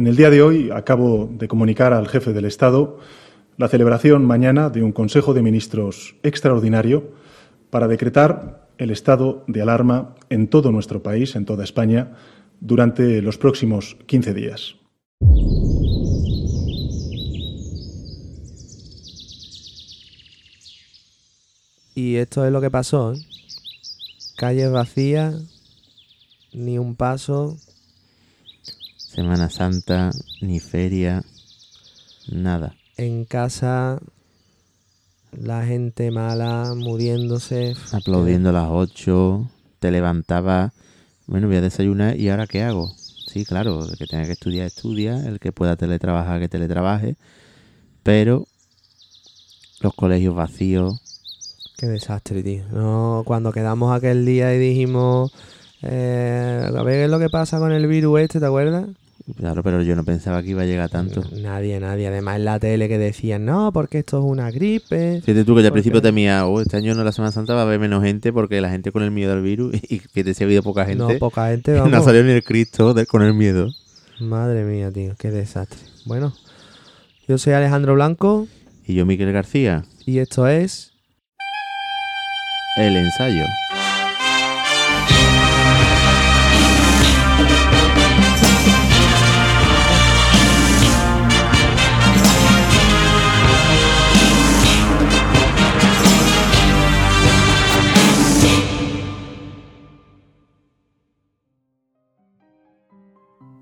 En el día de hoy acabo de comunicar al jefe del Estado la celebración mañana de un Consejo de Ministros extraordinario para decretar el estado de alarma en todo nuestro país, en toda España, durante los próximos 15 días. Y esto es lo que pasó. ¿eh? Calles vacías, ni un paso. Semana Santa, ni feria, nada. En casa, la gente mala muriéndose. Aplaudiendo a las 8, te levantaba, bueno, voy a desayunar y ahora qué hago. Sí, claro, el que tenga que estudiar, estudia, el que pueda teletrabajar, que teletrabaje, pero los colegios vacíos. Qué desastre, tío. No, cuando quedamos aquel día y dijimos, eh, a ver qué es lo que pasa con el virus este, ¿te acuerdas? Claro, pero yo no pensaba que iba a llegar tanto. Nadie, nadie. Además en la tele que decían, no, porque esto es una gripe. Fíjate tú que al Porque- principio temía, oh, este año no la Semana Santa va a haber menos gente porque la gente con el miedo al virus y fíjate si ha habido poca gente. No, poca gente, no ha vamos. salido ni el Cristo de- con el miedo. Madre mía, tío, qué desastre. Bueno, yo soy Alejandro Blanco Y yo, Miquel García, y esto es... el ensayo.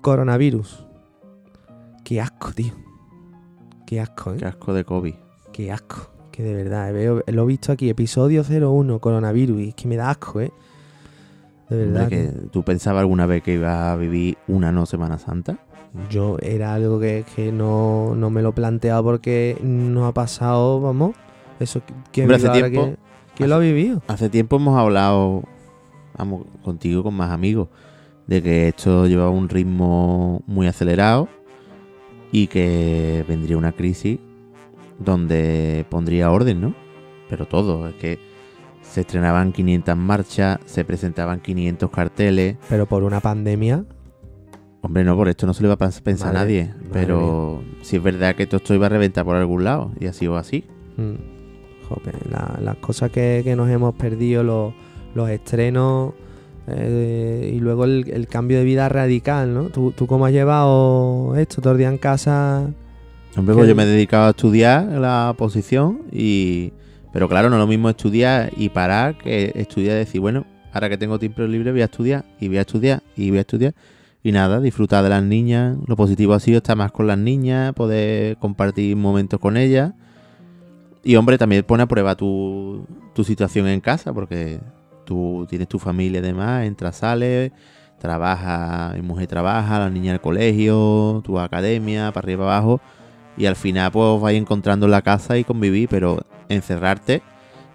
Coronavirus. Qué asco, tío. Qué asco, ¿eh? Qué asco de COVID. Qué asco. Que de verdad, eh, veo, lo he visto aquí, episodio 01, coronavirus, y es que me da asco, ¿eh? De verdad. Que ¿Tú pensabas alguna vez que ibas a vivir una no Semana Santa? Yo era algo que, que no, no me lo he planteado porque no ha pasado, vamos. Eso que- Hombre, hace tiempo- que- ¿Quién lo ha vivido? Hace tiempo hemos hablado, vamos, contigo, con más amigos, de que esto llevaba un ritmo muy acelerado y que vendría una crisis donde pondría orden, ¿no? Pero todo, es que se estrenaban 500 marchas, se presentaban 500 carteles. Pero por una pandemia, Hombre, no, por esto no se le va a pensar a nadie. Pero si es verdad que todo esto iba a reventar por algún lado y ha sido así. mm, jope, la- las cosas que, que nos hemos perdido, los, los estrenos eh, y luego el, el cambio de vida radical, ¿no? ¿Tú, ¿Tú cómo has llevado esto? ¿Todo el día en casa? Hombre, pues yo me he dedicado a estudiar la posición y... Pero claro, no es lo mismo estudiar y parar que estudiar y decir, bueno, ahora que tengo tiempo libre voy a estudiar y voy a estudiar y voy a estudiar. Y nada, disfrutar de las niñas. Lo positivo ha sido estar más con las niñas, poder compartir momentos con ellas. Y hombre, también pone a prueba tu, tu situación en casa, porque tú tienes tu familia y demás, entras, sales, trabaja, mi mujer trabaja, la niña al colegio, tu academia, para arriba, abajo. Y al final pues vais encontrando en la casa y convivir, pero encerrarte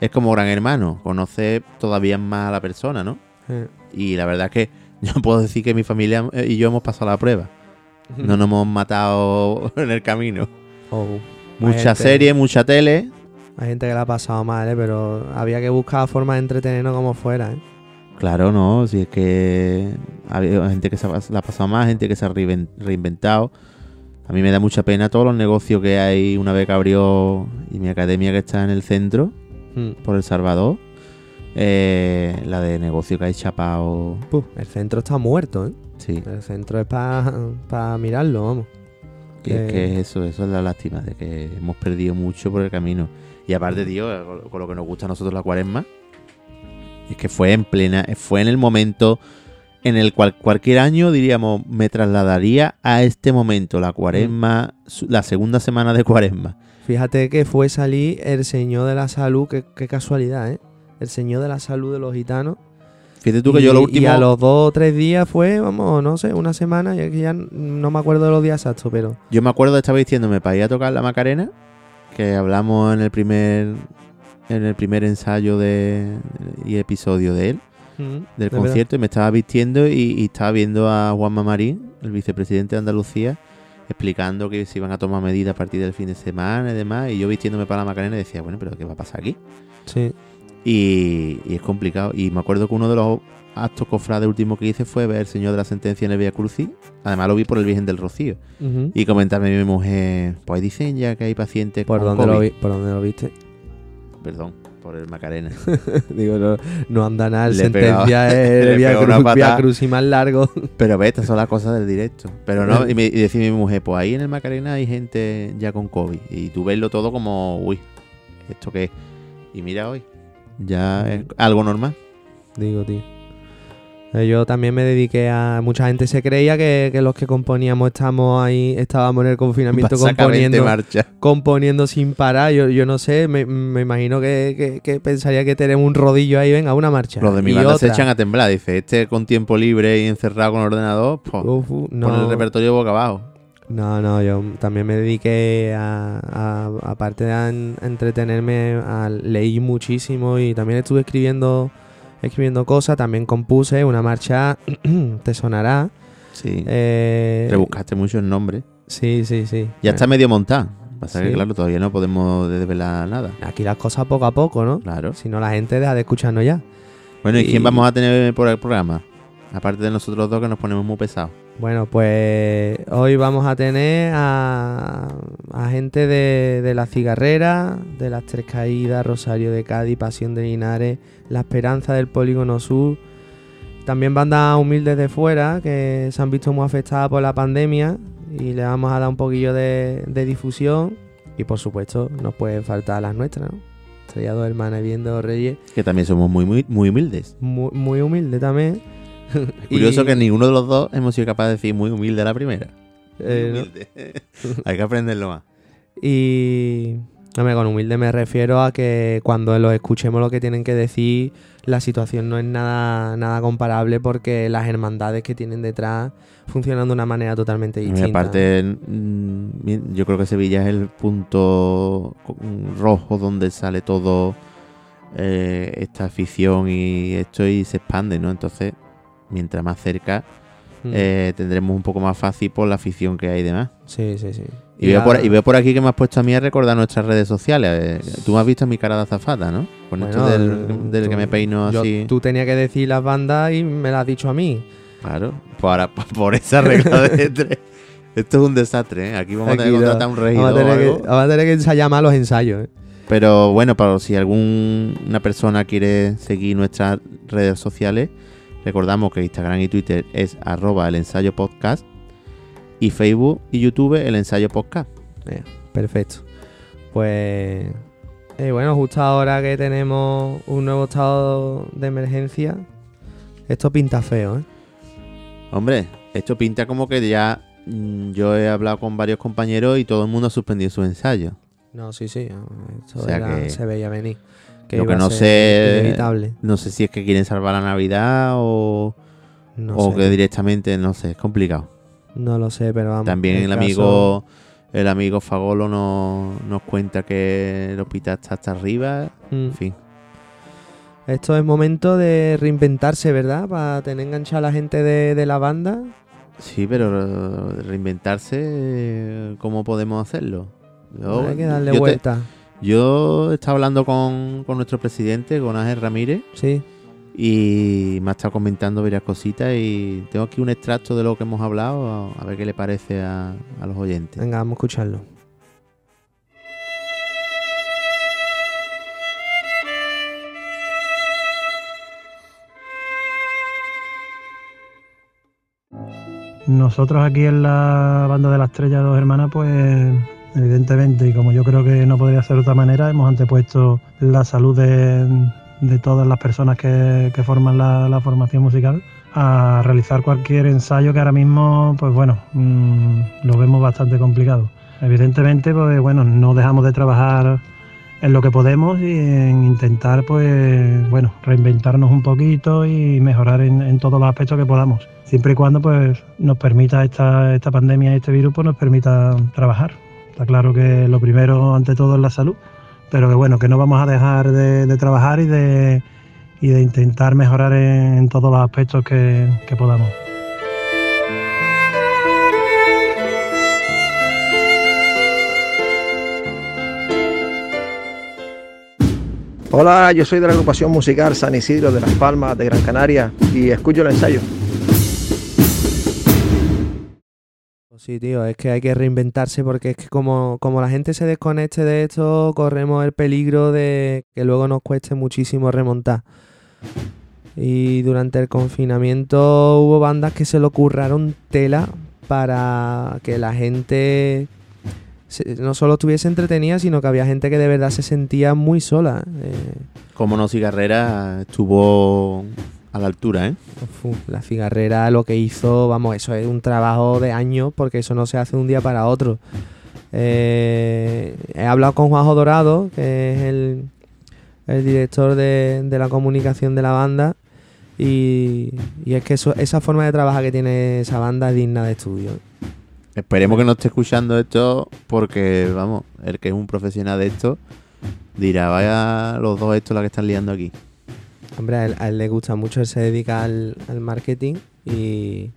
es como gran hermano, conoces todavía más a la persona, ¿no? Y la verdad es que yo puedo decir que mi familia eh, y yo hemos pasado la prueba. No nos hemos matado en el camino. oh, Mucha gente- serie, mucha tele. Hay gente que la ha pasado mal, ¿eh? Pero había que buscar formas de entretenernos como fuera, ¿eh? Claro, no, si es que ha habido gente que se ha- la ha pasado más, gente que se ha reinven- reinventado. A mí me da mucha pena todos los negocios que hay una vez que abrió y mi academia que está en el centro, Mm. por El Salvador. eh, la de negocio que hay chapado. Puf, el centro está muerto, ¿eh? Sí, El centro es para mirarlo, vamos. es que- que eso, eso es la lástima, de que hemos perdido mucho por el camino. Y aparte, tío, con- lo que nos gusta a nosotros la cuaresma, es que fue en plena, fue en el momento en el cual cualquier año diríamos me trasladaría a este momento, la cuaresma, su- la segunda semana de cuaresma. Fíjate que fue salir el Señor de la Salud, qué, qué casualidad, ¿eh? El Señor de la Salud de los gitanos. Fíjate tú que y, yo lo y último... a los dos o tres días fue, vamos, no sé, una semana, ya que ya no me acuerdo de los días exactos, pero... Yo me acuerdo de estar vistiéndome para ir a tocar la Macarena, que hablamos en el primer en el primer ensayo de y episodio de él, Mm, del de verdad. concierto, y me estaba vistiendo y, y estaba viendo a Juanma Marín, el vicepresidente de Andalucía, explicando que se iban a tomar medidas a partir del fin de semana y demás, y yo vistiéndome para la Macarena decía, bueno, pero ¿qué va a pasar aquí? Sí. Y, y es complicado. Y me acuerdo que uno de los acto cofrade último que hice fue ver el Señor de la Sentencia en el Vía Crucis. Además lo vi por el Virgen del Rocío. Y comentarme a mi mujer, pues dicen ya que hay pacientes ¿Por, con dónde lo COVID. vi- ¿Por dónde lo viste? Perdón, por el Macarena. Digo, no, no anda nada, Le pegaba- sentencia es pegó una cru, crucis más largo. Pero ve, estas son las cosas del directo. Pero no, y, me, y decía mi mujer, pues ahí en el Macarena hay gente ya con COVID. Y tú verlo todo como, uy, ¿esto qué es? Y mira hoy, ya es algo normal. Digo, tío. Yo también me dediqué a. Mucha gente se creía que, que los que componíamos estamos ahí, estábamos en el confinamiento componiendo, marcha. componiendo sin parar. Yo, yo no sé, me, me imagino que, que- que pensaría que tenemos un rodillo ahí, venga, una marcha. Los de mi Y banda se echan a temblar. Dice, este con tiempo libre y encerrado con ordenador, pues Uf, pon el no. repertorio boca abajo. No, no, yo también me dediqué a, aparte de a en- a entretenerme, a leí muchísimo y también estuve escribiendo, escribiendo cosas, también compuse una marcha, te sonará. Sí. Eh, Rebuscaste mucho el nombre. Sí, sí, sí. Ya está medio montado. Pasa que, claro, todavía no podemos desvelar nada. Aquí las cosas poco a poco, ¿no? Claro. Si no, la gente deja de escucharnos ya. Bueno, ¿y Y- quién vamos a tener por el programa? Aparte de nosotros dos que nos ponemos muy pesados. Bueno, pues hoy vamos a tener a, a gente de, de La Cigarrera, de Las Tres Caídas, Rosario de Cádiz, Pasión de Linares, La Esperanza del Polígono Sur. También bandas humildes de fuera que se han visto muy afectadas por la pandemia y le vamos a dar un poquillo de, de difusión. Y por supuesto, no pueden faltar las nuestras, ¿no? Estrella Dos Hermanas y Viendo Reyes, Que también somos muy, muy, muy humildes. muy, muy humilde también. Curioso Y, que ninguno de los dos hemos sido capaz de decir muy humilde a la primera. Muy eh, ¿no? humilde. Hay que aprenderlo más. Y hombre, con humilde me refiero a que cuando los escuchemos lo que tienen que decir, la situación no es nada, nada comparable porque las hermandades que tienen detrás funcionan de una manera totalmente Y distinta. aparte, mm, yo creo que Sevilla es el punto rojo donde sale todo eh, esta afición y esto y se expande, ¿no? Entonces, mientras más cerca, Mm. eh, tendremos un poco más fácil por la afición que hay y demás. sí, sí, sí. Y, veo por, y veo por aquí que me has puesto a mí a recordar nuestras redes sociales. Eh, Tú me has visto mi cara de azafata, ¿no? Con esto del, del tú- que me peino yo- así. Tú tenías que decir las bandas y me las has dicho a mí. Claro, pues ahora, por esa regla de tres. Esto es un desastre, ¿eh? Aquí vamos a tener que contratar un Vamos regidor a, o tener algo. que, vamos a tener que ensayar más los ensayos. ¿eh? Pero bueno, para si alguna persona quiere seguir nuestras redes sociales, recordamos que Instagram y Twitter es arroba el ensayo podcast y Facebook y YouTube el ensayo podcast. Perfecto. Pues eh, bueno, justo ahora que tenemos un nuevo estado de emergencia, esto pinta feo, ¿eh? Hombre, esto pinta como que ya mm, yo he hablado con varios compañeros y todo el mundo ha suspendido sus ensayos. No, sí, sí. Esto O sea era- que- se veía venir. Que Lo que no sé- Inevitable. No sé si es que quieren salvar la Navidad o, No o sé. que directamente, no sé, es complicado. No lo sé, pero vamos. También el caso- amigo el amigo Fagolo nos, nos cuenta que el hospital está hasta arriba. Mm. En fin, Esto es momento de reinventarse, ¿verdad? Para tener enganchada a la gente de, de la banda. sí, pero reinventarse, ¿cómo podemos hacerlo? Yo, Hay que darle te- vuelta. Yo he estado hablando con, con nuestro presidente, con Ángel Ramírez, Sí. y me ha estado comentando varias cositas y tengo aquí un extracto de lo que hemos hablado, a, a ver qué le parece a, a los oyentes. Venga, vamos a escucharlo. Nosotros aquí en la banda de la estrella Dos Hermanas, pues evidentemente, y como yo creo que no podría ser de otra manera, hemos antepuesto la salud de, todas las personas que, forman la, formación musical a realizar cualquier ensayo que ahora mismo, pues bueno, mm, lo vemos bastante complicado. Evidentemente, pues bueno, no dejamos de trabajar en lo que podemos y en intentar, pues bueno, reinventarnos un poquito y mejorar en, todos los aspectos que podamos siempre y cuando pues nos permita esta, esta pandemia este virus pues nos permita trabajar. Está claro que lo primero ante todo es la salud, pero que bueno, que no vamos a dejar de, trabajar y de, y de intentar mejorar en, en todos los aspectos que, que podamos. Hola, yo soy de la agrupación musical San Isidro de Las Palmas de Gran Canaria y escucho el ensayo. Sí, tío, es que hay que reinventarse porque es que como, como la gente se desconecte de esto, corremos el peligro de que luego nos cueste muchísimo remontar. Y durante el confinamiento hubo bandas que se lo curraron tela para que la gente no solo estuviese entretenida, sino que había gente que de verdad se sentía muy sola. Eh. Como no cigarrera estuvo a la altura, ¿eh? la cigarrera lo que hizo, vamos, eso es un trabajo de años porque eso no se hace de un día para otro. Eh, he hablado con Juanjo Dorado, que es el, el director de, de, la comunicación de la banda, y, y es que eso, esa forma de trabajar que tiene esa banda es digna de estudio. Esperemos que no esté escuchando esto porque, vamos, el que es un profesional de esto dirá, vaya los dos estos la que están liando aquí. Hombre, a él, le gusta mucho, él se dedica al, marketing y,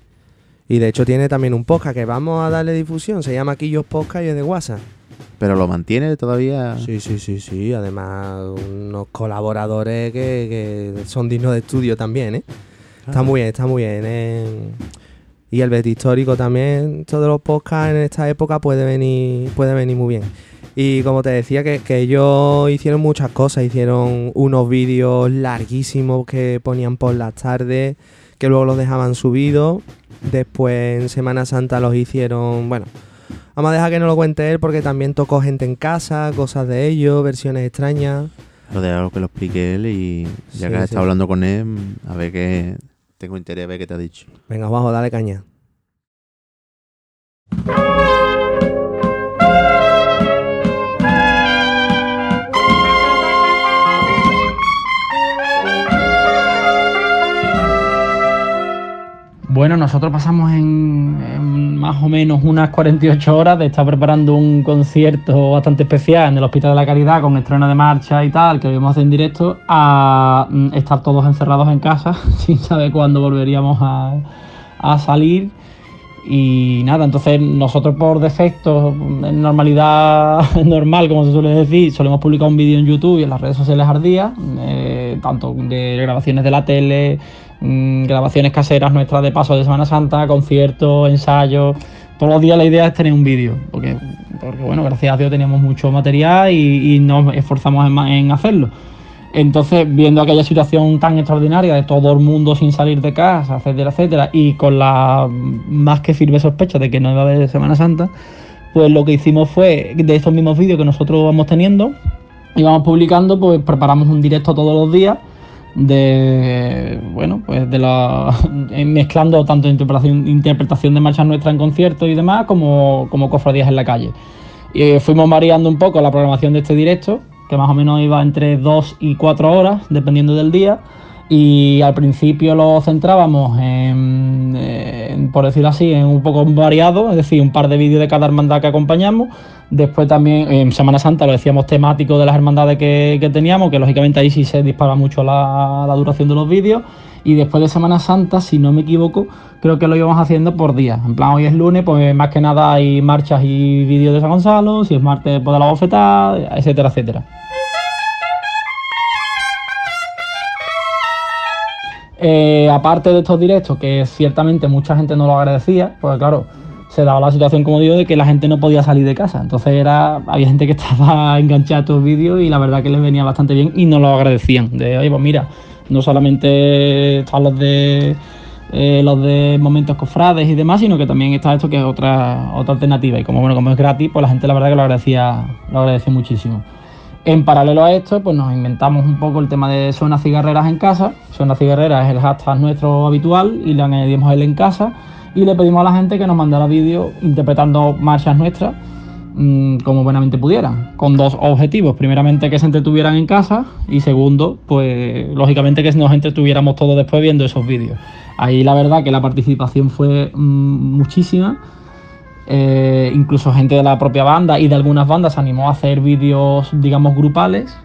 y, de hecho tiene también un podcast que vamos a darle difusión, se llama Quillos Podcast y es de WhatsApp. ¿Pero lo mantiene todavía? Sí, sí, sí, sí. Además, unos colaboradores que, son dignos de estudio también, ¿eh? Está ah. muy bien, está muy bien. ¿eh? Y el Bet histórico también, todos los podcasts en esta época puede venir, puede venir muy bien. Y como te decía, que, ellos hicieron muchas cosas, hicieron unos vídeos larguísimos que ponían por las tardes, que luego los dejaban subidos. Después en Semana Santa los hicieron, bueno, vamos a dejar que no lo cuente él porque también tocó gente en casa, cosas de ellos, versiones extrañas. Lo de algo que lo explique él y ya que has estado hablando con él, a ver qué, tengo interés en ver qué te ha dicho. Venga, abajo, dale caña. Bueno, nosotros pasamos en, más o menos unas 48 horas de estar preparando un concierto bastante especial en el Hospital de la Caridad con estreno de marcha y tal, que lo íbamos a en directo, a mm, estar todos encerrados en casa sin saber cuándo volveríamos a, salir. Y nada, entonces nosotros por defecto, en normalidad normal, como se suele decir, solemos publicar un vídeo en YouTube y en las redes sociales ardías, eh, tanto de grabaciones de la tele, Mm, grabaciones caseras nuestras de paso de Semana Santa, conciertos, ensayos. Todos los días la idea es tener un vídeo, porque, bueno, gracias a Dios teníamos mucho material y, nos esforzamos en, hacerlo. Entonces, viendo aquella situación tan extraordinaria de todo el mundo sin salir de casa, etcétera, etcétera, y con la más que firme sospecha de que no iba a haber Semana Santa, pues lo que hicimos fue, de estos mismos vídeos que nosotros vamos teniendo, íbamos publicando, pues preparamos un directo todos los días de bueno pues de la mezclando tanto interpretación, interpretación de marchas nuestras en conciertos y demás como, como cofradías en la calle. Y eh, fuimos variando un poco la programación de este directo que más o menos iba entre 2 y 4 horas dependiendo del día y al principio lo centrábamos en, por decirlo así, en un poco variado, es decir, un par de vídeos de cada hermandad que acompañamos. Después también en Semana Santa lo decíamos temático de las hermandades que, teníamos, que lógicamente ahí sí se dispara mucho la, la, duración de los vídeos. Y después de Semana Santa, si no me equivoco, creo que lo íbamos haciendo por día. En plan, hoy es lunes, pues más que nada hay marchas y vídeos de San Gonzalo, si es martes, pues de la bofetada, etcétera, etcétera. Eh, aparte de estos directos, que ciertamente mucha gente no lo agradecía, porque claro, se daba la situación, como digo, de que la gente no podía salir de casa. Entonces era, había gente que estaba enganchada a estos vídeos y la verdad que les venía bastante bien y no lo agradecían. De, oye, pues mira, no solamente están los de eh, los de momentos cofrades y demás, sino que también está esto que es otra, otra alternativa. Y como bueno, como es gratis, pues la gente la verdad que lo agradecía, lo agradecía muchísimo. En paralelo a esto, pues nos inventamos un poco el tema de zonas cigarreras en casa. Zona cigarreras es el hashtag nuestro habitual y le añadimos él en casa y le pedimos a la gente que nos mandara vídeos interpretando marchas nuestras mm, como buenamente pudieran, con dos objetivos. Primeramente que se entretuvieran en casa y segundo, pues lógicamente que nos entretuviéramos todos después viendo esos vídeos. Ahí la verdad que la participación fue mm, muchísima eh, incluso gente de la propia banda y de algunas bandas se animó a hacer vídeos, digamos, grupales.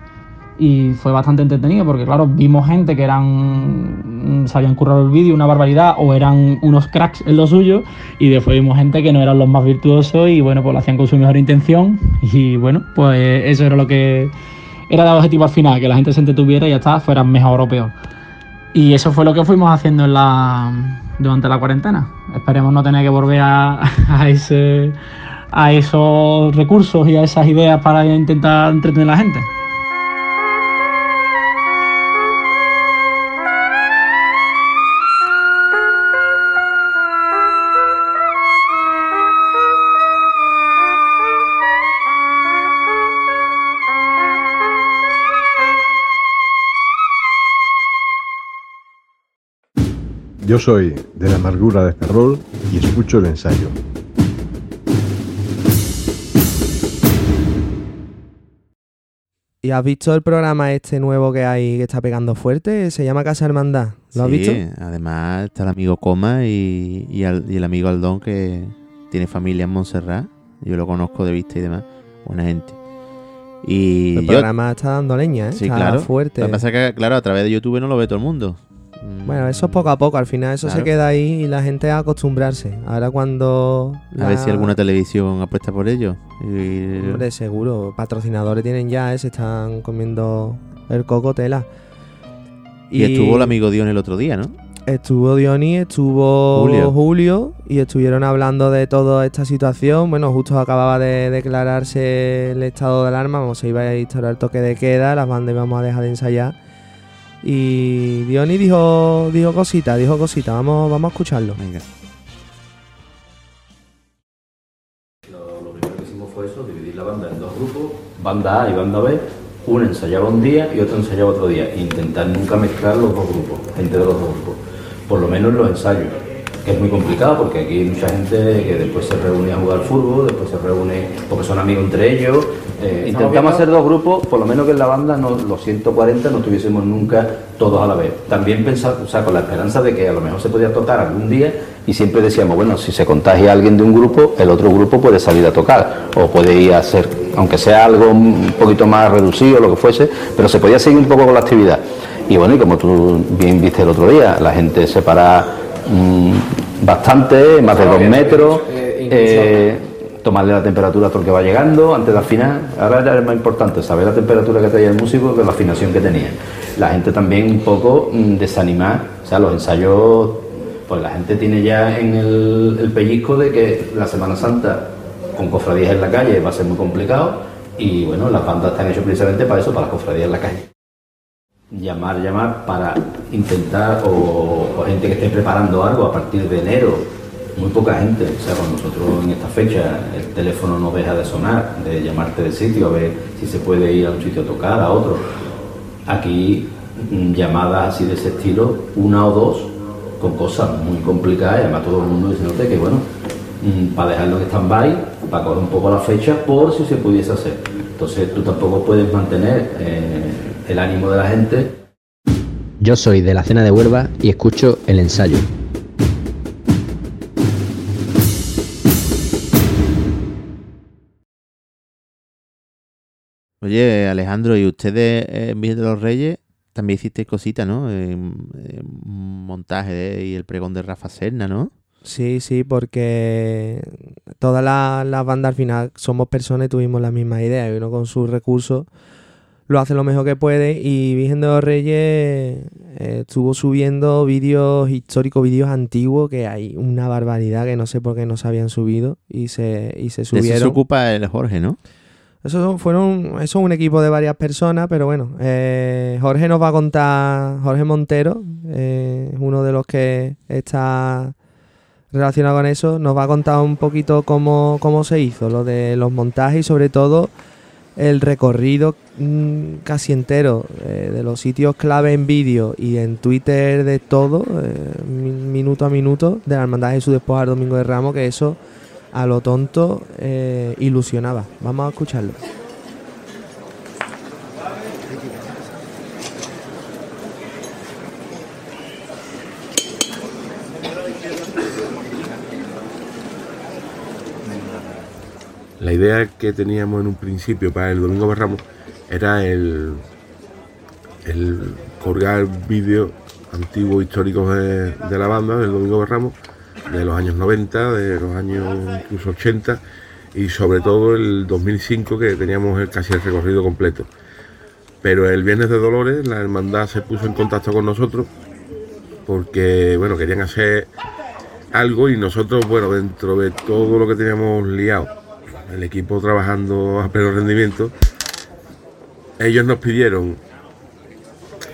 Y fue bastante entretenido porque, claro, vimos gente que eran. se habían currado el vídeo, una barbaridad, o eran unos cracks en lo suyo. Y después vimos gente que no eran los más virtuosos y, bueno, pues lo hacían con su mejor intención. Y, bueno, pues eso era lo que era el objetivo al final, que la gente se entretuviera y ya está, fuera mejor o peor. Y eso fue lo que fuimos haciendo en la, durante la cuarentena. Esperemos no tener que volver a, a, ese, a esos recursos y a esas ideas para intentar entretener a la gente. Yo soy de la amargura de Ferrol y escucho el ensayo. ¿Y has visto el programa este nuevo que hay que está pegando fuerte? Se llama Casa Hermandad. ¿Lo has Sí, visto? además está el amigo Coma y, y al- y el amigo Aldón que tiene familia en Montserrat. Yo lo conozco de vista y demás. Buena gente. Y El yo, programa está dando leña, ¿eh? sí, está claro. fuerte. Lo que pasa es que, claro, a través de YouTube no lo ve todo el mundo. Mm, Bueno, eso es poco a poco, al final eso se queda ahí y la gente a acostumbrarse. Ahora cuando... A ver si alguna televisión apuesta por ello. Y- Hombre, seguro, patrocinadores tienen ya, ¿eh? se están comiendo el coco tela. y, estuvo el amigo Dion el otro día, ¿no? Estuvo Diony, estuvo Julio. Julio. y estuvieron hablando de toda esta situación. Bueno, justo acababa de declararse el estado de alarma, vamos, se iba a instaurar el toque de queda, las bandas íbamos a dejar de ensayar. Y Diony dijo, dijo cositas, dijo cositas, vamos, vamos a escucharlo. Venga. Lo, lo primero que hicimos fue eso, dividir la banda en dos grupos, banda A y banda B. Uno ensayaba un día y otro ensayaba otro día. Intentar nunca mezclar los dos grupos, gente de los dos grupos. Por lo menos en los ensayos. Que es muy complicado porque aquí hay mucha gente que después se reúne a jugar fútbol, después se reúne porque son amigos entre ellos. Eh, intentamos hacer dos grupos, por lo menos que en la banda no, los 140 no estuviésemos nunca todos a la vez. También pensar, o sea, con la esperanza de que a lo mejor se podía tocar algún día y siempre decíamos, bueno, si se contagia alguien de un grupo, el otro grupo puede salir a tocar o puede ir a hacer, aunque sea algo un poquito más reducido, lo que fuese, pero se podía seguir un poco con la actividad. Y bueno, y como tú bien viste el otro día, la gente se para mm, bastante, más de dos metros. eh, tomarle la temperatura a todo el que va llegando antes de afinar. Ahora ya es más importante saber la temperatura que traía el músico que la afinación que tenía. La gente también un poco mm, desanimar, o sea, los ensayos, pues la gente tiene ya en el, el pellizco de que la Semana Santa con cofradías en la calle va a ser muy complicado y bueno, las bandas están hechas precisamente para eso, para las cofradías en la calle. Llamar, llamar para intentar, o, gente que esté preparando algo a partir de enero, muy poca gente, o sea, con nosotros en esta fecha el teléfono no deja de sonar, de llamarte de sitio, a ver si se puede ir a un sitio a tocar, a otro. Aquí mm, llamadas así de ese estilo, una o dos, con cosas muy complicadas, y además todo el mundo diciéndote que bueno, mm, para dejarlo en stand-by, para coger un poco la fecha, por si se pudiese hacer. Entonces tú tampoco puedes mantener eh, el ánimo de la gente Yo soy de la cena de Huelva y escucho el ensayo. Oye, Alejandro, ¿y ustedes eh, en Virgen de los Reyes también hicisteis cositas, ¿no? Eh, eh, un montaje de- y el pregón de Rafa Serna, ¿no? Sí, sí, porque todas las las bandas al final somos personas y tuvimos las mismas ideas y uno con sus recursos lo hace lo mejor que puede y Virgen de los Reyes eh, estuvo subiendo vídeos históricos, vídeos antiguos que hay una barbaridad que no sé por qué no se habían subido y se, y se De eso se subieron. ocupa el Jorge, ¿no? Eso fueron, eso es un equipo de varias personas, pero bueno, eh, Jorge nos va a contar, Jorge Montero, eh, uno de los que está relacionado con eso, nos va a contar un poquito cómo, cómo se hizo, lo de los montajes y sobre todo el recorrido mm, casi entero eh, de los sitios clave en vídeo y en Twitter de todo, eh, mi- minuto a minuto, de la Hermandad de Jesús después al Domingo de Ramos, que eso a lo tonto eh, ilusionaba. Vamos a escucharlo. La idea que teníamos en un principio para el Domingo de Ramos era el, el colgar vídeos antiguos históricos de, la banda del Domingo de Ramos, de los años 90, de los años incluso 80 y sobre todo el 2005 que teníamos casi el recorrido completo. Pero el viernes de Dolores la hermandad se puso en contacto con nosotros porque bueno, querían hacer algo y nosotros, bueno, dentro de todo lo que teníamos liado, el equipo trabajando a pleno rendimiento, ellos nos pidieron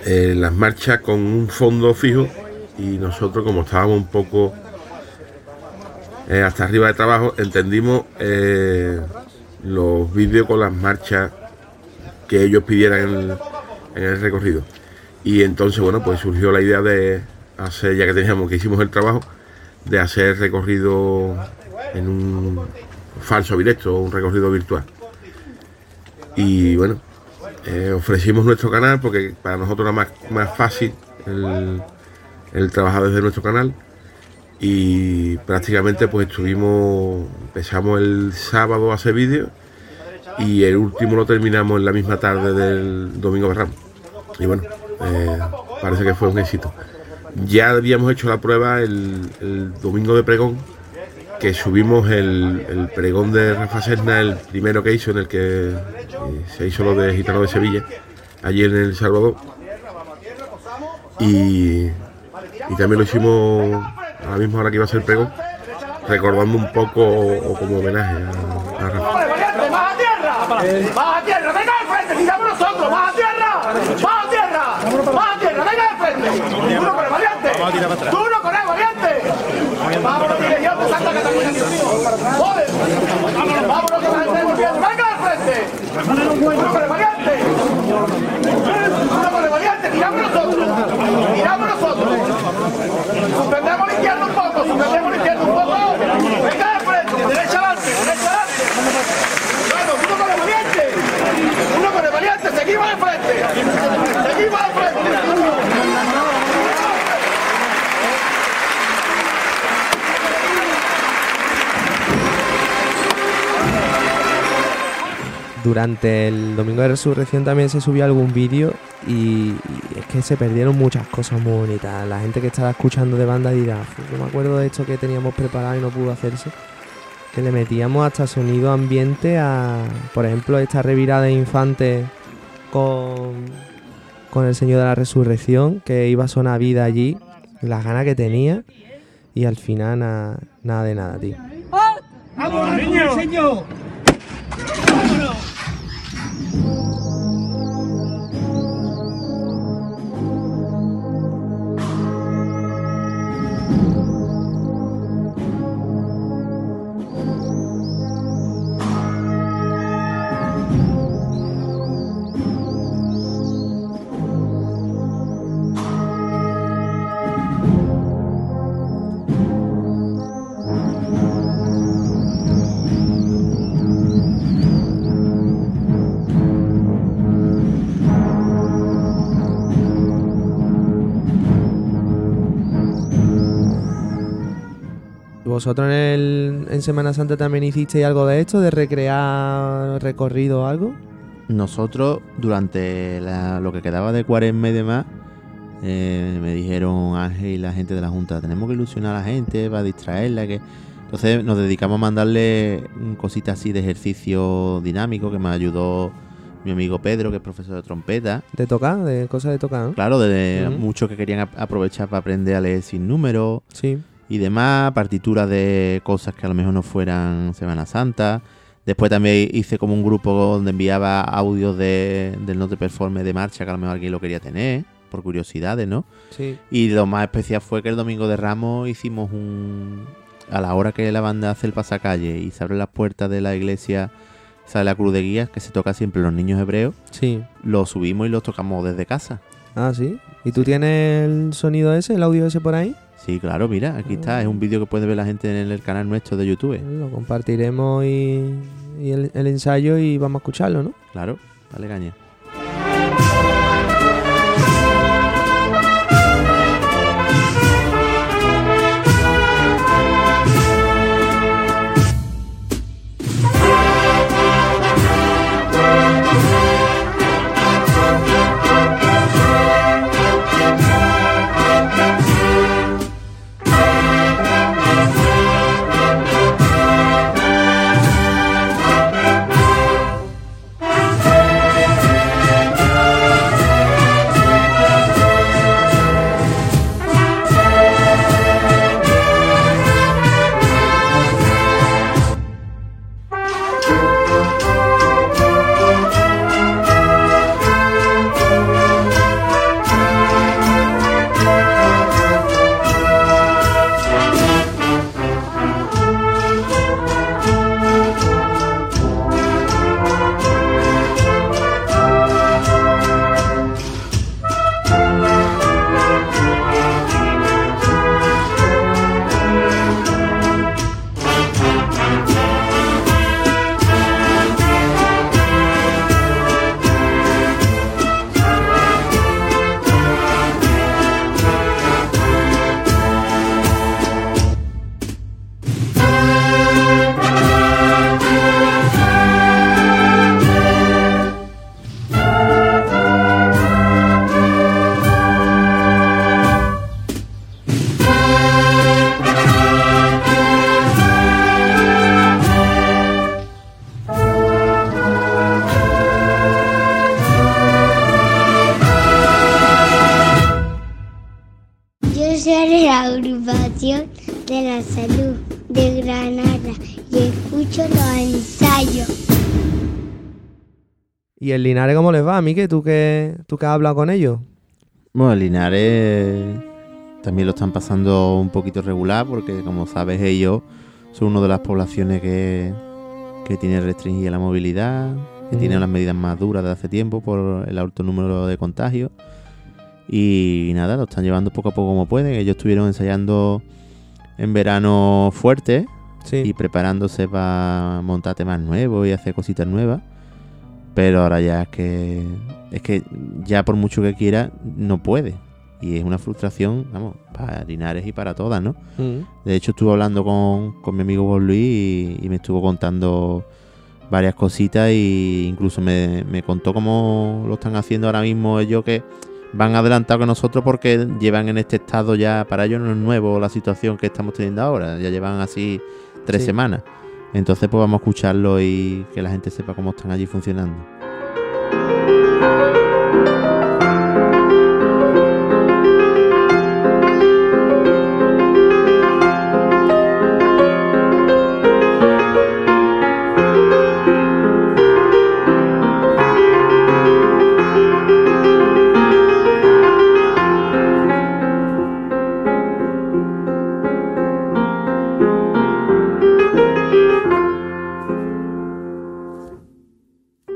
eh, las marchas con un fondo fijo y nosotros como estábamos un poco eh, hasta arriba de trabajo, entendimos eh, los vídeos con las marchas que ellos pidieran en el, en el recorrido. Y entonces, bueno, pues surgió la idea de hacer, ya que teníamos que hicimos el trabajo, de hacer recorrido en un falso directo, un recorrido virtual. Y bueno, eh, ofrecimos nuestro canal porque para nosotros era más, más fácil el, trabajar desde nuestro canal y prácticamente pues estuvimos, empezamos el sábado a hacer vídeos y el último lo terminamos en la misma tarde del domingo Ramos. Y bueno, eh, parece que fue un éxito. Ya habíamos hecho la prueba el domingo de pregón, que subimos el, el pregón de Rafa Serna, el primero que hizo, en el que eh, se hizo lo de Gitano de Sevilla, allí en El Salvador. Y, y también lo hicimos a la misma hora que iba a ser el pregón, recordando un poco o, o como homenaje a, a Rafa. ¡Baja tierra! ¡Baja tierra! ¡Venga de frente! ¡Tiramos nosotros! ¡Baja tierra! ¡Baja tierra! ¡Baja tierra! ¡Venga de frente! ¡Tú no corres, valiente! ¡Tú no corres, valiente! ¡Vámonos, dirección de Santa Catalina, Dios mío! ¡Vámonos, vámonos, que la gente no! ¡Venga de frente! ¡Tú no corres, valiente! ¡Tú no corres, valiente! ¡Tiramos nosotros! ¡Tiramos nosotros! ¡Suspendemos la izquierda un poco! ¡Suspendemos la izquierda un poco! Durante el domingo de resurrección también se subió algún vídeo y, y es que se perdieron muchas cosas muy bonitas. La gente que estaba escuchando de banda dirá, "Uf, yo me acuerdo de esto que teníamos preparado y no pudo hacerse. Que le metíamos hasta sonido ambiente a, por ejemplo, esta revirada de infante con, con el Señor de la Resurrección, que iba a sonar vida allí, las ganas que tenía y al final na- nada de nada, tío. ¡Vamos, niño! ¿Vosotros en, el, en Semana Santa también hicisteis algo de esto, de recrear recorrido o algo? Nosotros, durante la- lo que quedaba de cuaresma y demás, eh, me dijeron Ángel y la gente de la Junta, tenemos que ilusionar a la gente para distraerla. que Entonces nos dedicamos a mandarle cositas así de ejercicio dinámico que me ayudó mi amigo Pedro, que es profesor de trompeta. ¿De tocar? ¿De cosas de tocar? ¿no? Claro, de muchos que querían ap- aprovechar para aprender a leer sin números Sí. Y demás, partituras de cosas que a lo mejor no fueran Semana Santa. Después también hice como un grupo donde enviaba audios de, del Note Performe de marcha que a lo mejor alguien lo quería tener, por curiosidades, ¿no? Sí. Y lo más especial fue que el domingo de Ramos hicimos un. A la hora que la banda hace el pasacalle y se abren las puertas de la iglesia, sale la cruz de guías que se toca siempre los niños hebreos, Sí. lo subimos y lo tocamos desde casa. Ah, sí. ¿Y tú tienes el sonido ese, el audio ese por ahí? Sí, claro, mira, aquí está, es un vídeo que puede ver la gente en el canal nuestro de YouTube. Lo compartiremos y, y el, el ensayo y vamos a escucharlo, ¿no? Claro, dale caña. ¿Y el Linares cómo les va, Mique? ¿Tú que, tú que has hablado con ellos? Bueno, el Linares también lo están pasando un poquito regular porque, como sabes, ellos son una de las poblaciones que, que tiene restringida la movilidad, que Ujú. tiene las medidas más duras de hace tiempo por el alto número de contagios. Y nada, lo están llevando poco a poco como pueden. Ellos estuvieron ensayando en verano fuerte y preparándose para montar temas nuevos y hacer cositas nuevas. Pero ahora ya es que es que ya por mucho que quiera no puede. Y es una frustración, vamos, para Linares y para todas, ¿no? Mm. De hecho estuve hablando con, con mi amigo Juan Luis y, y me estuvo contando varias cositas e incluso me, me contó cómo lo están haciendo ahora mismo ellos que van adelantados que nosotros porque llevan en este estado ya, para ellos no es nuevo la situación que estamos teniendo ahora, ya llevan así tres Sí. semanas. Entonces pues vamos a escucharlo y que la gente sepa cómo están allí funcionando.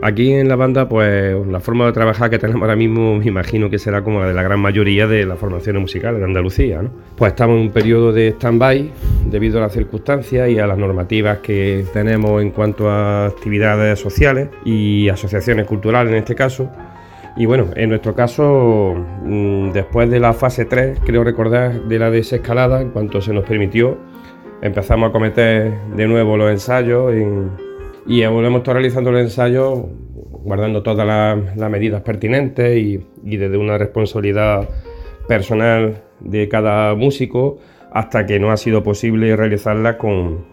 Aquí en la banda, pues la forma de trabajar que tenemos ahora mismo, me imagino que será como la de la gran mayoría de las formaciones musicales de Andalucía. ¿no? Pues estamos en un periodo de stand-by debido a las circunstancias y a las normativas que tenemos en cuanto a actividades sociales y asociaciones culturales en este caso. Y bueno, en nuestro caso, mm, después de la fase 3, creo recordar, de la desescalada, en cuanto se nos permitió, empezamos a cometer de nuevo los ensayos en- y volvemos a estar realizando los ensayos guardando todas las, medidas pertinentes y, y desde una responsabilidad personal de cada músico hasta que no ha sido posible realizarla con,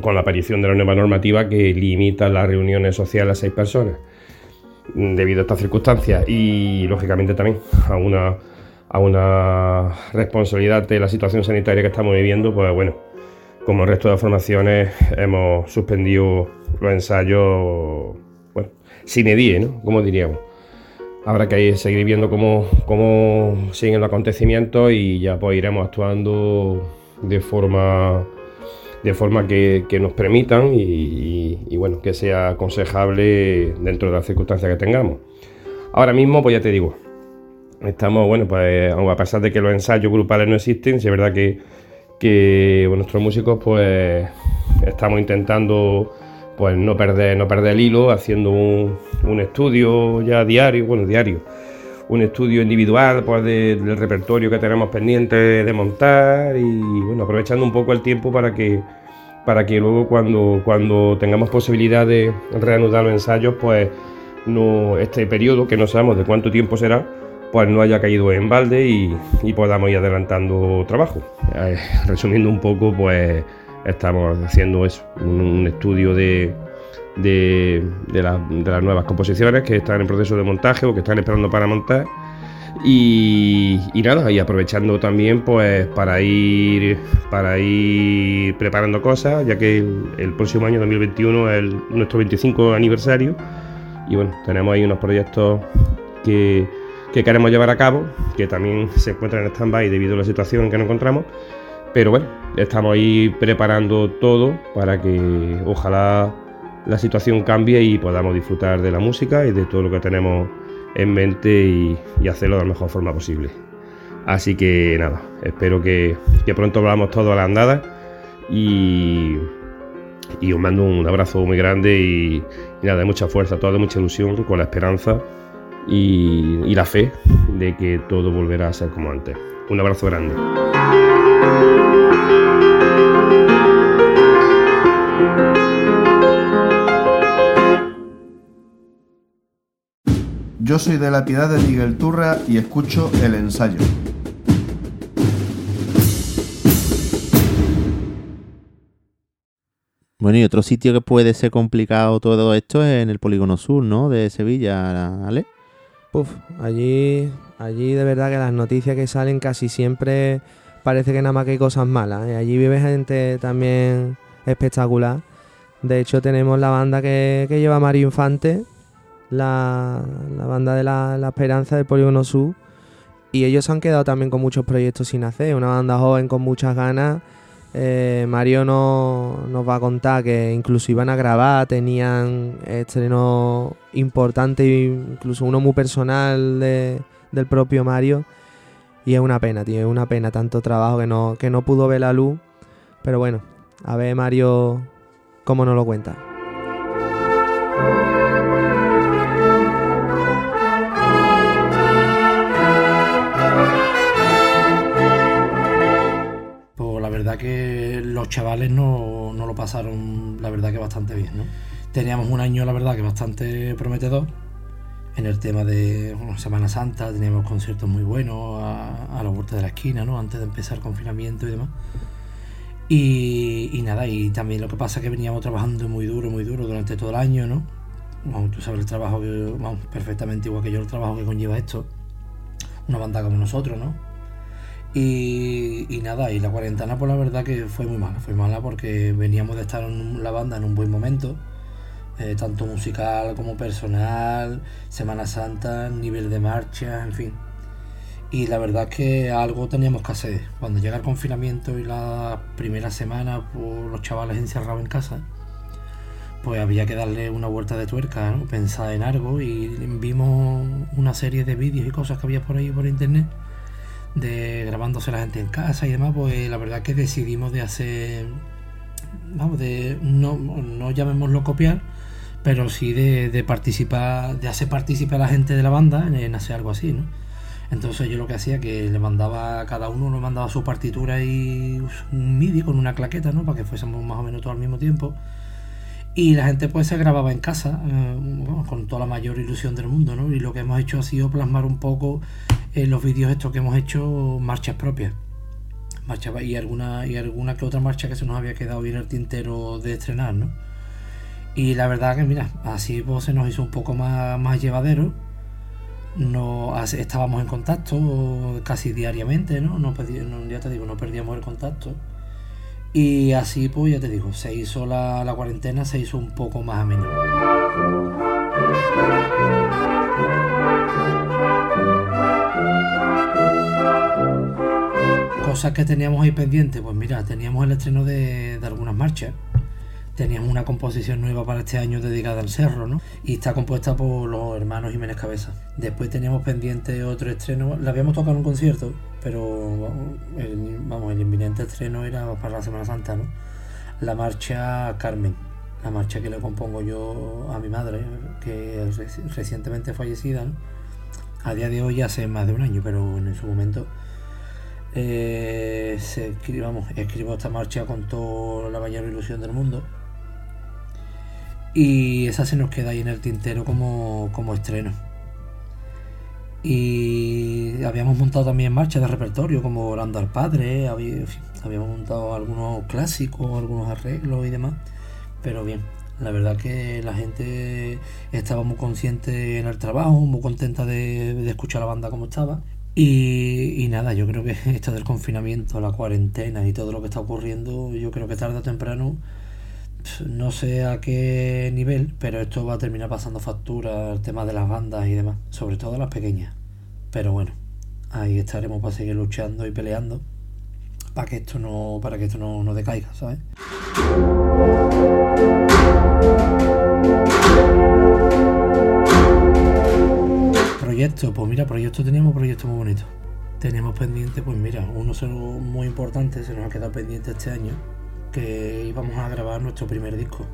con la aparición de la nueva normativa que limita las reuniones sociales a seis personas debido a estas circunstancias y lógicamente también a una, a una responsabilidad de la situación sanitaria que estamos viviendo, pues bueno, como el resto de las formaciones hemos suspendido los ensayos, bueno, sin edie, ¿no? Como diríamos. Habrá que seguir viendo cómo, cómo siguen los acontecimientos y ya pues iremos actuando de forma de forma que, nos permitan y, y- bueno, que sea aconsejable dentro de las circunstancias que tengamos. Ahora mismo, pues ya te digo, estamos, bueno, pues a pesar de que los ensayos grupales no existen, sí es verdad que, que nuestros músicos pues estamos intentando pues no perder, no perder el hilo, haciendo un, un estudio ya diario, bueno, diario, un estudio individual pues, de- del repertorio que tenemos pendiente de montar y bueno, aprovechando un poco el tiempo para que para que luego cuando, cuando tengamos posibilidad de reanudar los ensayos, pues no, este periodo, que no sabemos de cuánto tiempo será, pues no haya caído en balde y, podamos ir adelantando trabajo. Eh, resumiendo un poco, pues estamos haciendo eso, un, estudio de, de, la- las nuevas composiciones que están en proceso de montaje o que están esperando para montar. Y, nada, y aprovechando también pues para ir para ir preparando cosas, ya que el, próximo año 2021 es nuestro 25 aniversario y bueno, tenemos ahí unos proyectos que, que queremos llevar a cabo, que también se encuentran en stand-by debido a la situación en que nos encontramos, pero bueno, estamos ahí preparando todo para que ojalá la situación cambie y podamos disfrutar de la música y de todo lo que tenemos en mente y, hacerlo de la mejor forma posible. Así que nada, espero que, que pronto volvamos todos a la andada y, os mando un abrazo muy grande y, y nada, de mucha fuerza, toda mucha ilusión, con la esperanza y, y la fe de que todo volverá a ser como antes. Un abrazo grande. Yo soy de la Piedad de Miguel Turra y escucho el ensayo. Bueno, y otro sitio que puede ser complicado todo esto es en el Polígono Sur, ¿no? De Sevilla, ¿vale? Puf, allí, allí de verdad que las noticias que salen casi siempre parece que nada más que hay cosas malas. ¿eh? Allí vive gente también espectacular. De hecho, tenemos la banda que, lleva Mario Infante, la, la banda de la, la Esperanza del Polígono Sur. Y ellos se han quedado también con muchos proyectos sin hacer. Una banda joven con muchas ganas. Eh, Mario no, nos va a contar que incluso iban a grabar, tenían estrenos importantes, incluso uno muy personal de- del propio Mario. Y es una pena, tío, es una pena tanto trabajo que no, que no pudo ver la luz. Pero bueno, a ver Mario cómo nos lo cuenta. Chavales no, no lo pasaron, la verdad que bastante bien. Teníamos un año, la verdad, que bastante prometedor en el tema de bueno, Semana Santa, teníamos conciertos muy buenos a, la vuelta de la esquina, ¿no? Antes de empezar el confinamiento y demás. Y, nada, y también lo que pasa es que veníamos trabajando muy duro, muy duro durante todo el año, ¿no? Vamos, tú sabes el trabajo que, vamos, perfectamente igual que yo, el trabajo que conlleva esto. Una banda como nosotros, ¿no? Y, nada, y la cuarentena, pues la verdad que fue muy mala. Fue mala porque veníamos de estar en la banda en un buen momento, eh, tanto musical como personal, Semana Santa, nivel de marcha, en fin. Y la verdad es que algo teníamos que hacer. Cuando llega el confinamiento y la primera semana, pues los chavales encerrados en casa, pues había que darle una vuelta de tuerca, ¿no? pensar en algo y vimos una serie de vídeos y cosas que había por ahí por internet de grabándose la gente en casa y demás, pues la verdad que decidimos de hacer, vamos, de no, no llamémoslo copiar, pero sí de, de participar, de hacer participar a la gente de la banda en, hacer algo así, ¿no? Entonces yo lo que hacía que le mandaba a cada uno, le mandaba su partitura y un MIDI con una claqueta, ¿no? Para que fuésemos más o menos todos al mismo tiempo. Y la gente pues se grababa en casa, eh, bueno, con toda la mayor ilusión del mundo, ¿no? Y lo que hemos hecho ha sido plasmar un poco en los vídeos estos que hemos hecho marchas propias. Marcha, y alguna, y alguna que otra marcha que se nos había quedado bien el tintero de estrenar, ¿no? Y la verdad que mira, así pues se nos hizo un poco más, más llevadero. No, estábamos en contacto casi diariamente, no, Ya te digo, no perdíamos el contacto. Y así, pues ya te digo, se hizo la, la cuarentena, se hizo un poco más ameno. Cosas que teníamos ahí pendientes, pues mira, teníamos el estreno de, de algunas marchas. Teníamos una composición nueva para este año dedicada al cerro, ¿no? Y está compuesta por los hermanos Jiménez Cabeza. Después teníamos pendiente otro estreno. La habíamos tocado en un concierto, pero el, vamos, el inminente estreno era para la Semana Santa, ¿no? La marcha Carmen, la marcha que le compongo yo a mi madre, que es reci- recientemente fallecida, ¿no? A día de hoy hace más de un año, pero en su momento eh, se vamos, escribo esta marcha con toda la mayor ilusión del mundo. Y esa se nos queda ahí en el tintero como, como estreno. Y habíamos montado también marchas de repertorio como Orando al Padre, habíamos montado algunos clásicos, algunos arreglos y demás. Pero bien, la verdad que la gente estaba muy consciente en el trabajo, muy contenta de, de escuchar la banda como estaba. Y, y nada, yo creo que esto del confinamiento, la cuarentena y todo lo que está ocurriendo, yo creo que tarde o temprano, no sé a qué nivel, pero esto va a terminar pasando factura, el tema de las bandas y demás, sobre todo las pequeñas. Pero bueno, ahí estaremos para seguir luchando y peleando para que esto no, para que esto no, no decaiga, ¿sabes? Proyectos, pues mira, proyectos teníamos proyectos muy bonitos. Teníamos pendiente, pues mira, uno solo muy importante se nos ha quedado pendiente este año, que íbamos a grabar nuestro primer disco.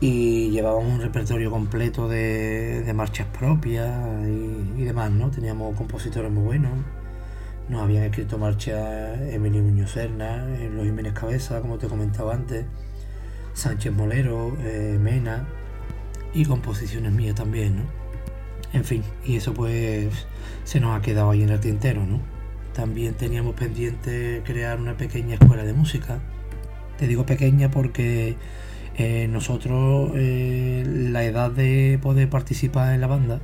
Y llevábamos un repertorio completo de, marchas propias y, demás, ¿no? Teníamos compositores muy buenos. Nos habían escrito marchas Emilio Muñoz Serna, eh, Los Jiménez Cabeza, como te comentaba antes, Sánchez Molero, eh, Mena y composiciones mías también, ¿no? En fin, y eso pues se nos ha quedado ahí en el tintero, ¿no? También teníamos pendiente crear una pequeña escuela de música. Te digo pequeña porque eh, nosotros eh, la edad de poder participar en la banda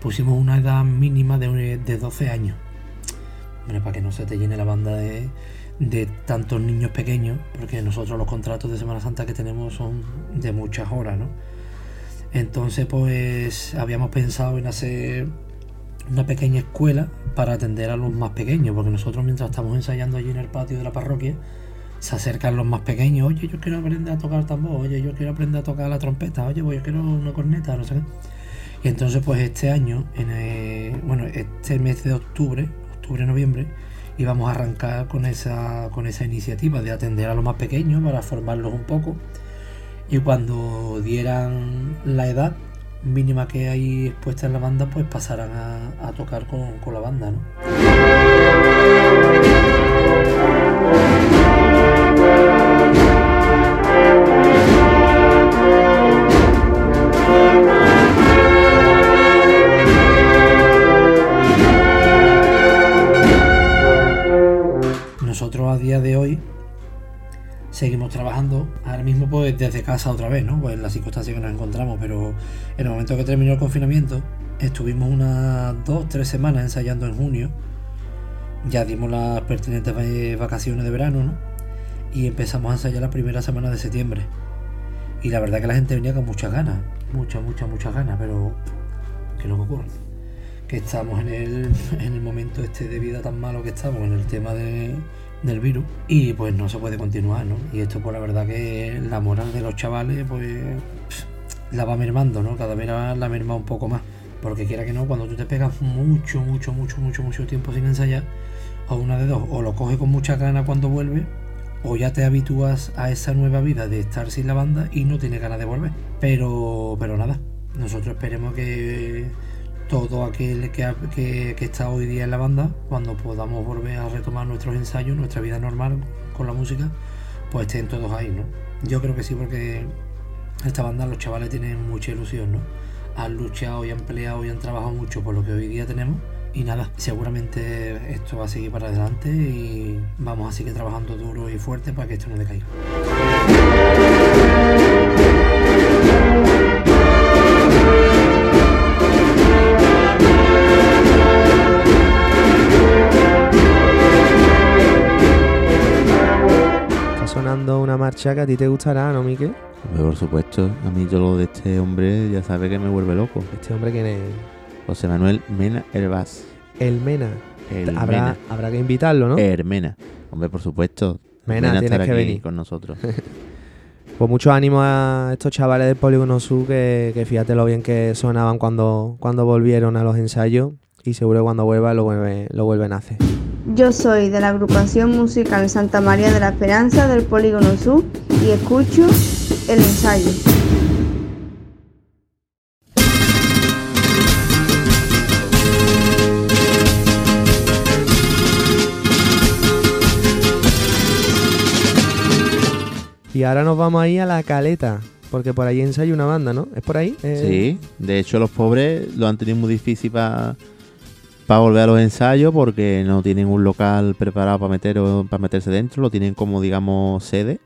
pusimos una edad mínima de, de 12 años. Hombre, para que no se te llene la banda de, de tantos niños pequeños, porque nosotros los contratos de Semana Santa que tenemos son de muchas horas, ¿no? Entonces, pues habíamos pensado en hacer una pequeña escuela para atender a los más pequeños, porque nosotros mientras estamos ensayando allí en el patio de la parroquia, se acercan los más pequeños, oye, yo quiero aprender a tocar tambor, oye, yo quiero aprender a tocar la trompeta, oye, pues yo quiero una corneta, no sé qué. Y entonces, pues este año, en bueno, este mes de octubre, octubre-noviembre, íbamos a arrancar con esa, con esa iniciativa de atender a los más pequeños para formarlos un poco. Y cuando dieran la edad mínima que hay expuesta en la banda, pues pasarán a, tocar con, con la banda, ¿no? A día de hoy seguimos trabajando ahora mismo pues desde casa otra vez, ¿no? Pues en la circunstancia que nos encontramos, pero en el momento que terminó el confinamiento estuvimos unas dos, tres semanas ensayando en junio, ya dimos las pertinentes vacaciones de verano, ¿no? Y empezamos a ensayar la primera semana de septiembre. Y la verdad que la gente venía con muchas ganas, muchas, muchas, muchas ganas, pero ¿qué lo que ocurre? Que estamos en el, en el momento este de vida tan malo que estamos, en el tema de, del virus y pues no se puede continuar, ¿no? Y esto pues la verdad que la moral de los chavales pues la va mermando, ¿no? Cada vez la merma un poco más. Porque quiera que no, cuando tú te pegas mucho, mucho, mucho, mucho, mucho tiempo sin ensayar, o una de dos, o lo coges con mucha gana cuando vuelve, o ya te habitúas a esa nueva vida de estar sin la banda y no tienes ganas de volver. Pero, pero nada, nosotros esperemos que todo aquel que, está hoy día en la banda, cuando podamos volver a retomar nuestros ensayos, nuestra vida normal con la música, pues estén todos ahí, ¿no? Yo creo que sí, porque esta banda los chavales tienen mucha ilusión, ¿no? Han luchado y han peleado y han trabajado mucho por lo que hoy día tenemos. Y nada, seguramente esto va a seguir para adelante y vamos a seguir trabajando duro y fuerte para que esto no decaiga. Sonando una marcha que a ti te gustará, ¿no, Miquel? Por supuesto, a mí todo lo de este hombre ya sabe que me vuelve loco. ¿Este hombre quién es? José Manuel Mena Herbás. El Mena. habrá, habrá que invitarlo, ¿no? Hermena. Hombre, por supuesto. Mena, tienes que venir con nosotros. pues mucho ánimo a estos chavales del Polígono Sur que, que fíjate lo bien que sonaban cuando, cuando volvieron a los ensayos y seguro que cuando vuelvan lo, lo vuelven a hacer. Yo soy de la agrupación musical Santa María de la Esperanza del Polígono Sur y escucho el ensayo. Y ahora nos vamos a ir a la caleta, porque por ahí ensayo una banda, ¿no? ¿Es por ahí? Eh, sí, de hecho los pobres lo han tenido muy difícil para para volver a los ensayos porque no tienen un local preparado para meter para meterse dentro, lo tienen como digamos sede.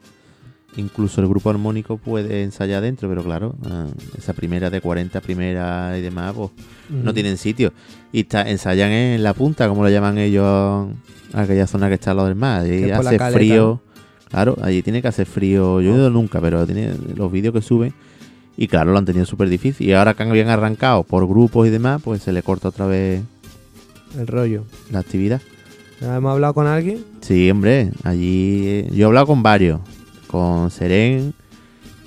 Incluso el grupo armónico puede ensayar dentro, pero claro, ah, esa primera de 40 primera y demás, pues no tienen sitio. Y está, ensayan en la punta, como lo llaman ellos, aquella zona que está al lado del mar. Y hace frío. Claro, allí tiene que hacer frío. Yo no he ido nunca, pero tiene los vídeos que suben. Y claro, lo han tenido súper difícil. Y ahora que han bien arrancado por grupos y demás, pues se le corta otra vez el rollo. La actividad. ¿Hemos hablado con alguien? Sí, hombre. Allí eh, yo he hablado con varios. Con Seren,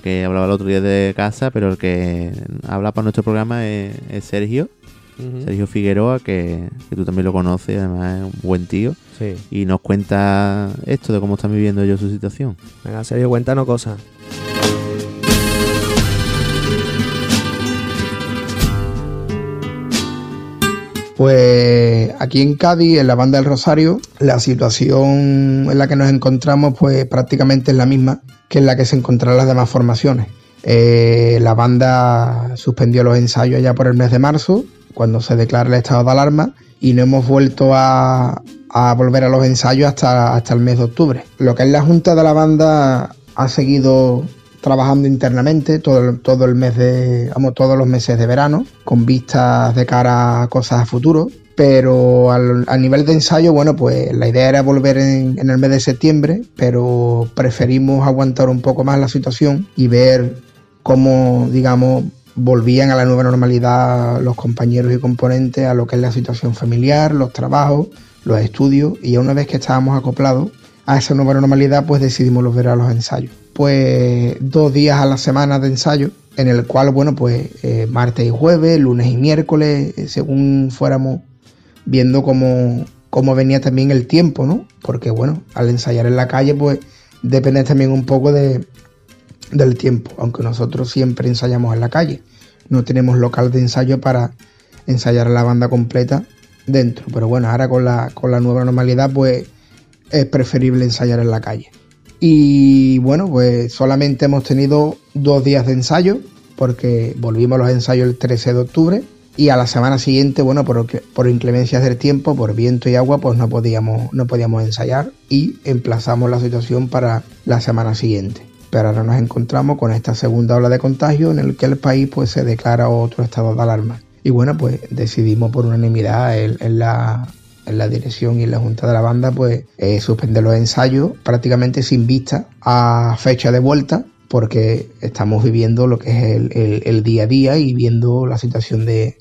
que hablaba el otro día de casa, pero el que habla para nuestro programa es, Sergio. Sergio Figueroa, que, que, tú también lo conoces, además es un buen tío. Sí. Y nos cuenta esto de cómo están viviendo ellos su situación. Venga, Sergio, cuéntanos cosas. Pues aquí en Cádiz, en la banda del Rosario, la situación en la que nos encontramos pues prácticamente es la misma que en la que se encontraron las demás formaciones. Eh, la banda suspendió los ensayos ya por el mes de marzo, cuando se declara el estado de alarma, y no hemos vuelto a, volver a los ensayos hasta, hasta el mes de octubre. Lo que es la junta de la banda ha seguido trabajando internamente todo todo el mes de, vamos, todos los meses de verano, con vistas de cara a cosas a futuro. Pero al, a nivel de ensayo, bueno, pues la idea era volver en, en el mes de septiembre, pero preferimos aguantar un poco más la situación y ver cómo, digamos, volvían a la nueva normalidad los compañeros y componentes a lo que es la situación familiar, los trabajos, los estudios y una vez que estábamos acoplados a esa nueva normalidad pues decidimos volver a los ensayos. Pues dos días a la semana de ensayo en el cual bueno pues eh, martes y jueves, lunes y miércoles eh, según fuéramos viendo cómo, cómo venía también el tiempo, ¿no? Porque bueno, al ensayar en la calle pues depende también un poco de, del tiempo, aunque nosotros siempre ensayamos en la calle. No tenemos local de ensayo para ensayar la banda completa dentro. Pero bueno, ahora con la, con la nueva normalidad, pues es preferible ensayar en la calle. Y bueno, pues solamente hemos tenido dos días de ensayo, porque volvimos a los ensayos el 13 de octubre. Y a la semana siguiente, bueno, por, por inclemencias del tiempo, por viento y agua, pues no podíamos, no podíamos ensayar y emplazamos la situación para la semana siguiente pero ahora nos encontramos con esta segunda ola de contagio en el que el país pues se declara otro estado de alarma. Y bueno, pues decidimos por unanimidad en, la, en la dirección y en la junta de la banda pues eh, suspender los ensayos prácticamente sin vista a fecha de vuelta porque estamos viviendo lo que es el, el, día a día y viendo la situación de,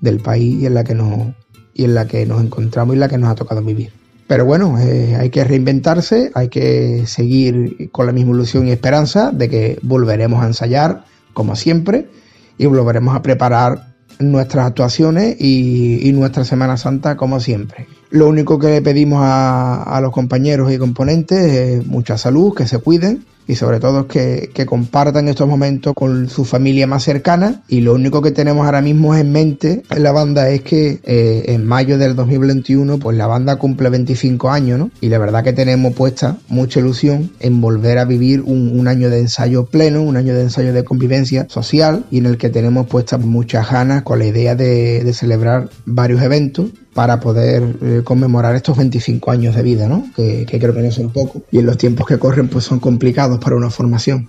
del país y en la que nos y en la que nos encontramos y en la que nos ha tocado vivir. Pero bueno, eh, hay que reinventarse, hay que seguir con la misma ilusión y esperanza de que volveremos a ensayar, como siempre, y volveremos a preparar nuestras actuaciones y, nuestra Semana Santa, como siempre. Lo único que le pedimos a, a los compañeros y componentes es mucha salud, que se cuiden y sobre todo que, que, compartan estos momentos con su familia más cercana y lo único que tenemos ahora mismo en mente en la banda es que eh, en mayo del 2021 pues la banda cumple 25 años ¿no? y la verdad que tenemos puesta mucha ilusión en volver a vivir un, un año de ensayo pleno, un año de ensayo de convivencia social y en el que tenemos puestas muchas ganas con la idea de, de celebrar varios eventos para poder eh, conmemorar estos 25 años de vida, ¿no? Que, que creo que no son poco y en los tiempos que corren pues son complicados para una formación.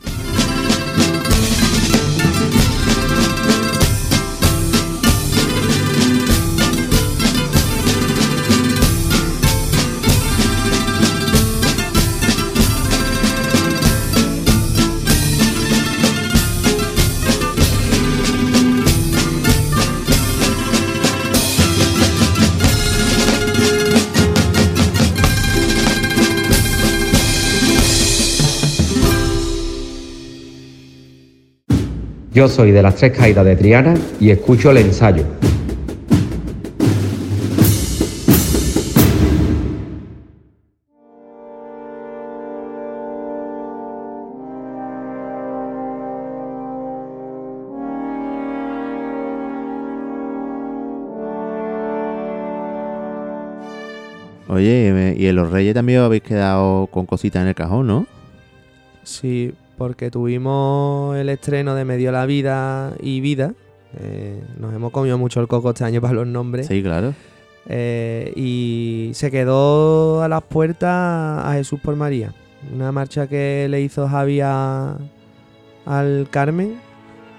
Yo soy de las tres caídas de Triana y escucho el ensayo. Oye, y en los Reyes también habéis quedado con cositas en el cajón, ¿no? Sí, porque tuvimos el estreno de Medio la Vida y Vida. Eh, nos hemos comido mucho el coco este año para los nombres. Sí, claro. Eh, y se quedó a las puertas a Jesús por María. Una marcha que le hizo Javi a, al Carmen.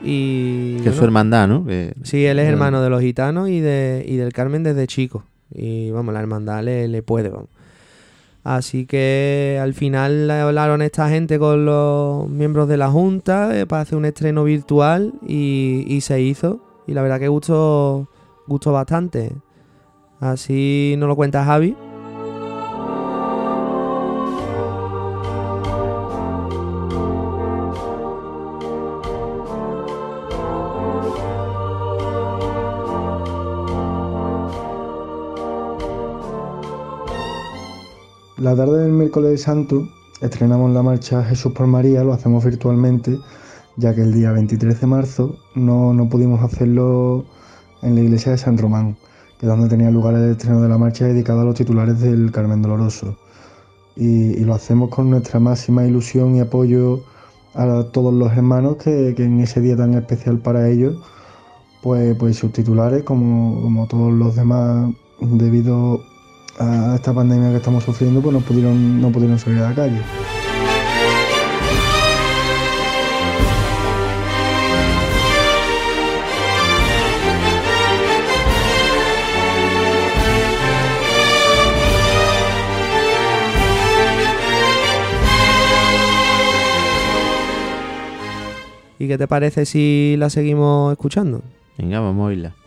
Y, que es su hermandad, ¿no? sí, él es hermano de los gitanos y, de, y del Carmen desde chico. Y vamos, la hermandad le, le puede, vamos. Así que al final hablaron esta gente con los miembros de la Junta eh, para hacer un estreno virtual y, se hizo. Y la verdad que gustó, gustó bastante. Así nos lo cuenta Javi. La tarde del miércoles santo estrenamos la marcha Jesús por María, lo hacemos virtualmente, ya que el día 23 de marzo no, no pudimos hacerlo en la iglesia de San Román, que es donde tenía lugar el estreno de la marcha dedicada a los titulares del Carmen Doloroso. Y, lo hacemos con nuestra máxima ilusión y apoyo a todos los hermanos que, en ese día tan especial para ellos, pues, pues sus titulares, como, como todos los demás, debido a esta pandemia que estamos sufriendo, pues no pudieron, no pudieron salir a la calle. ¿Y qué te parece si la seguimos escuchando? Venga, vamos a oírla.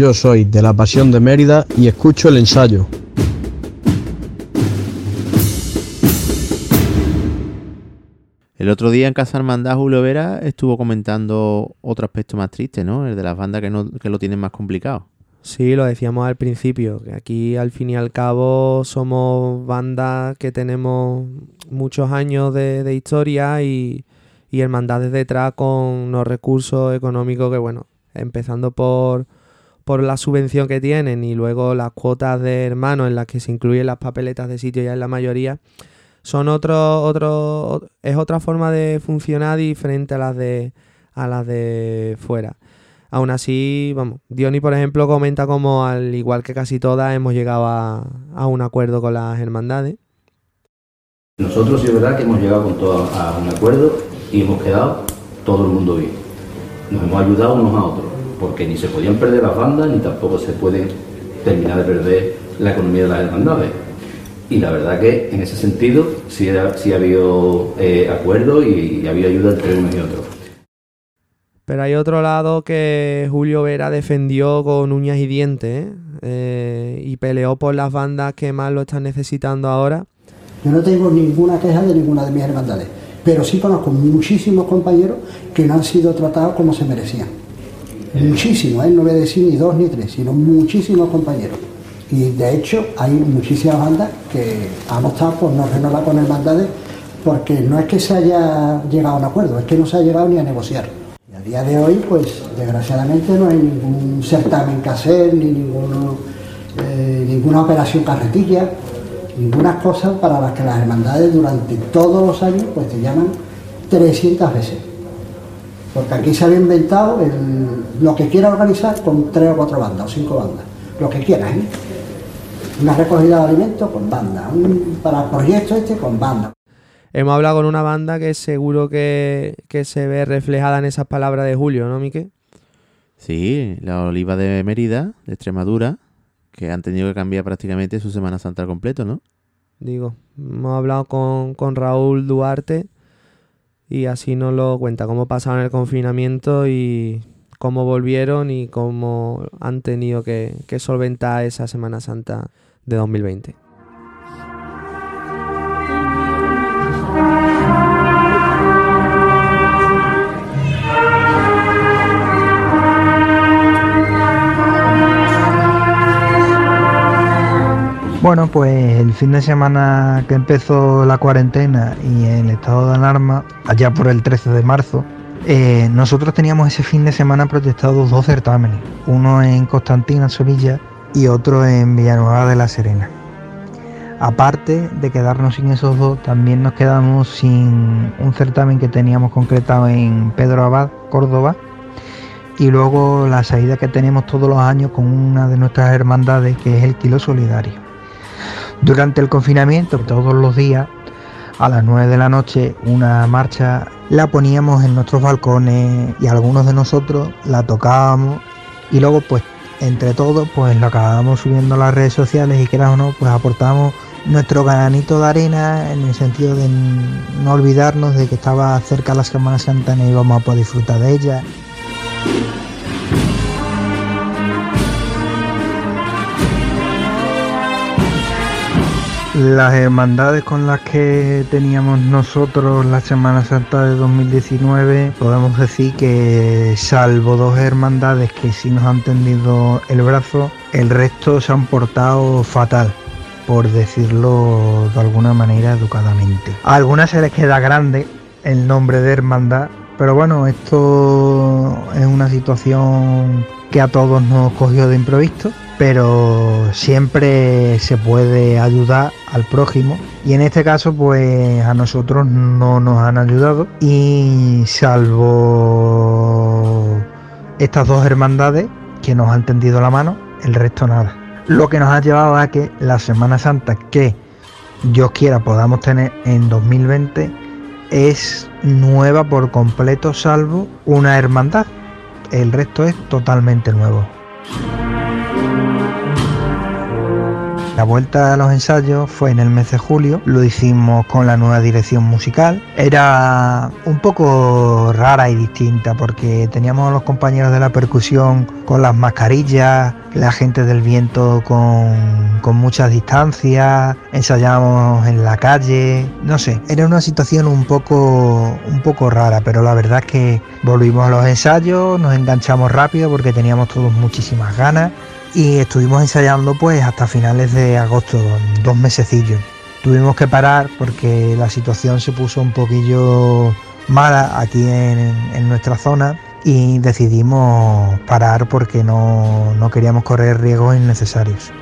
Yo soy de la Pasión de Mérida y escucho el ensayo. El otro día en Casa Hermandad Julio Vera estuvo comentando otro aspecto más triste, ¿no? El de las bandas que, no, que lo tienen más complicado. Sí, lo decíamos al principio, que aquí al fin y al cabo somos bandas que tenemos muchos años de, de historia y, y hermandades detrás con unos recursos económicos que, bueno, empezando por, por la subvención que tienen y luego las cuotas de hermanos en las que se incluyen las papeletas de sitio ya en la mayoría, son otro, otro, es otra forma de funcionar diferente a las de, a las de fuera. Aún así, vamos, Diony, por ejemplo, comenta como al igual que casi todas hemos llegado a, un acuerdo con las hermandades. Nosotros sí es verdad que hemos llegado con todo a un acuerdo y hemos quedado todo el mundo bien. Nos hemos ayudado unos a otros, porque ni se podían perder las bandas ni tampoco se puede terminar de perder la economía de las hermandades. Y la verdad que en ese sentido sí, ha- sí ha habido eh, acuerdo y, y ha habido ayuda entre unos y otros. Pero hay otro lado que Julio Vera defendió con uñas y dientes ¿eh? Eh, y peleó por las bandas que más lo están necesitando ahora. Yo no tengo ninguna queja de ninguna de mis hermandades, pero sí conozco muchísimos compañeros que no han sido tratados como se merecían. Muchísimos, ¿eh? no voy a decir ni dos ni tres, sino muchísimos compañeros. Y de hecho hay muchísimas bandas que han optado por no renovar con hermandades porque no es que se haya llegado a un acuerdo, es que no se ha llegado ni a negociar. Y a día de hoy, pues desgraciadamente no hay ningún certamen que hacer, ni ninguno, eh, ninguna operación carretilla, ninguna cosa para las que las hermandades durante todos los años pues te llaman 300 veces. Porque aquí se había inventado el- lo que quiera organizar con tres o cuatro bandas o cinco bandas, lo que quieras, ¿eh? Una recogida de alimentos con banda, un, para el proyecto este con banda. Hemos hablado con una banda que seguro que, que se ve reflejada en esas palabras de Julio, ¿no, Mique? Sí, la Oliva de Mérida, de Extremadura, que han tenido que cambiar prácticamente su Semana Santa al completo, ¿no? Digo, hemos hablado con, con Raúl Duarte y así nos lo cuenta, cómo pasaron el confinamiento y cómo volvieron y cómo han tenido que, que solventar esa Semana Santa de 2020. Bueno, pues el fin de semana que empezó la cuarentena y el estado de alarma, allá por el 13 de marzo, eh, nosotros teníamos ese fin de semana protestados dos certámenes, uno en Constantina, Sevilla, y otro en Villanueva de la Serena. Aparte de quedarnos sin esos dos, también nos quedamos sin un certamen que teníamos concretado en Pedro Abad, Córdoba, y luego la salida que tenemos todos los años con una de nuestras hermandades, que es el Kilo Solidario. Durante el confinamiento, todos los días, a las 9 de la noche, una marcha la poníamos en nuestros balcones y algunos de nosotros la tocábamos y luego pues entre todos pues la acabábamos subiendo a las redes sociales y quieras o no pues aportamos nuestro granito de arena en el sentido de no olvidarnos de que estaba cerca la Semana Santa y íbamos a poder disfrutar de ella. Las hermandades con las que teníamos nosotros la Semana Santa de 2019, podemos decir que salvo dos hermandades que sí nos han tendido el brazo, el resto se han portado fatal por decirlo de alguna manera educadamente. A algunas se les queda grande el nombre de hermandad, pero bueno, esto es una situación que a todos nos cogió de improviso, pero siempre se puede ayudar al prójimo y en este caso pues a nosotros no nos han ayudado y salvo estas dos hermandades que nos han tendido la mano, el resto nada. Lo que nos ha llevado a que la Semana Santa que Dios quiera podamos tener en 2020 es nueva por completo salvo una hermandad. El resto es totalmente nuevo. La vuelta a los ensayos fue en el mes de julio, lo hicimos con la nueva dirección musical. Era un poco rara y distinta porque teníamos a los compañeros de la percusión con las mascarillas, la gente del viento con, con muchas distancias, ensayábamos en la calle, no sé, era una situación un poco, un poco rara, pero la verdad es que volvimos a los ensayos, nos enganchamos rápido porque teníamos todos muchísimas ganas y estuvimos ensayando pues hasta finales de agosto, dos mesecillos. Tuvimos que parar porque la situación se puso un poquillo mala aquí en, en nuestra zona y decidimos parar porque no, no queríamos correr riesgos innecesarios.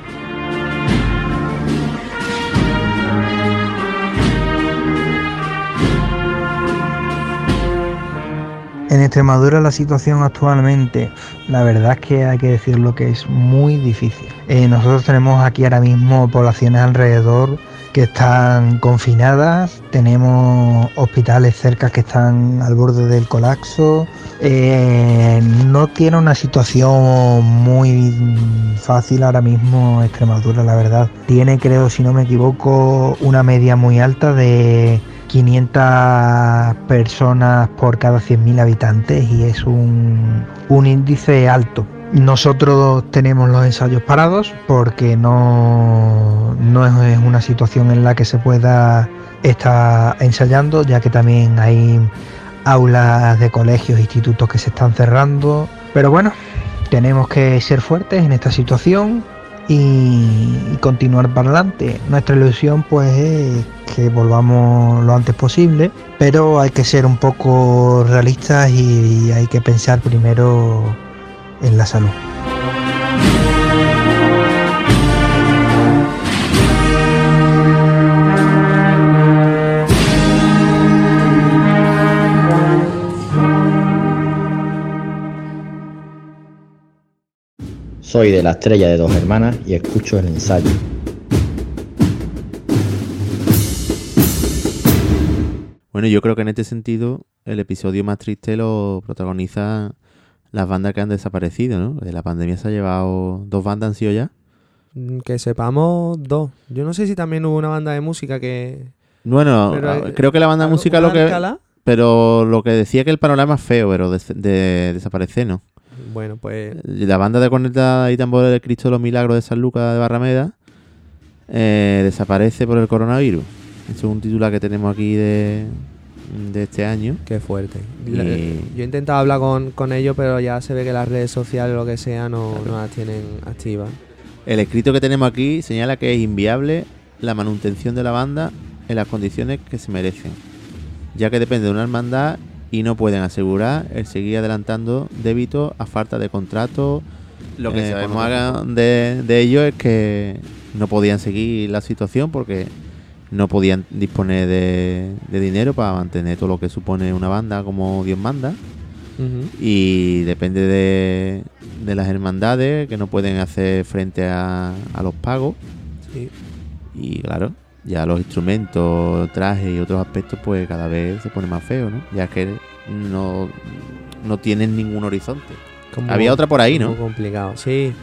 En Extremadura la situación actualmente, la verdad es que hay que decirlo que es muy difícil. Eh, nosotros tenemos aquí ahora mismo poblaciones alrededor que están confinadas, tenemos hospitales cerca que están al borde del colapso, eh, no tiene una situación muy fácil ahora mismo Extremadura, la verdad. Tiene, creo, si no me equivoco, una media muy alta de 500 personas por cada 100.000 habitantes y es un, un índice alto. Nosotros tenemos los ensayos parados porque no, no es una situación en la que se pueda estar ensayando, ya que también hay aulas de colegios, institutos que se están cerrando. Pero bueno, tenemos que ser fuertes en esta situación y, continuar para adelante. Nuestra ilusión pues es que volvamos lo antes posible, pero hay que ser un poco realistas y hay que pensar primero en la salud. Soy de la estrella de dos hermanas y escucho el ensayo. Bueno, yo creo que en este sentido el episodio más triste lo protagoniza las bandas que han desaparecido, ¿no? De la pandemia se ha llevado dos bandas han sido ya. Mm, Que sepamos dos. Yo no sé si también hubo una banda de música que... Bueno, Pero, eh, creo que la banda de música lo que Alcalá. pero lo que decía que el panorama es feo, pero de, de desaparecer no. Bueno, pues... La banda de corneta y tambores del Cristo de los Milagros de San Lucas de Barrameda eh, desaparece por el coronavirus. Eso es un titular que tenemos aquí de, de este año. Qué fuerte. Y- Yo he intentado hablar con, con ellos, pero ya se ve que las redes sociales o lo que sea no, no las tienen activas. El escrito que tenemos aquí señala que es inviable la manutención de la banda en las condiciones que se merecen, ya que depende de una hermandad y no pueden asegurar el seguir adelantando débitos a falta de contrato. Lo que Eh, sabemos de, de ellos es que no podían seguir la situación porque no podían disponer de, de dinero para mantener todo lo que supone una banda como Dios manda y depende de, de las hermandades que no pueden hacer frente a, a los pagos Sí. y claro ya los instrumentos trajes y otros aspectos pues cada vez se pone más feo no ya que no no tienen ningún horizonte. Como- había otra por ahí no complicado, sí.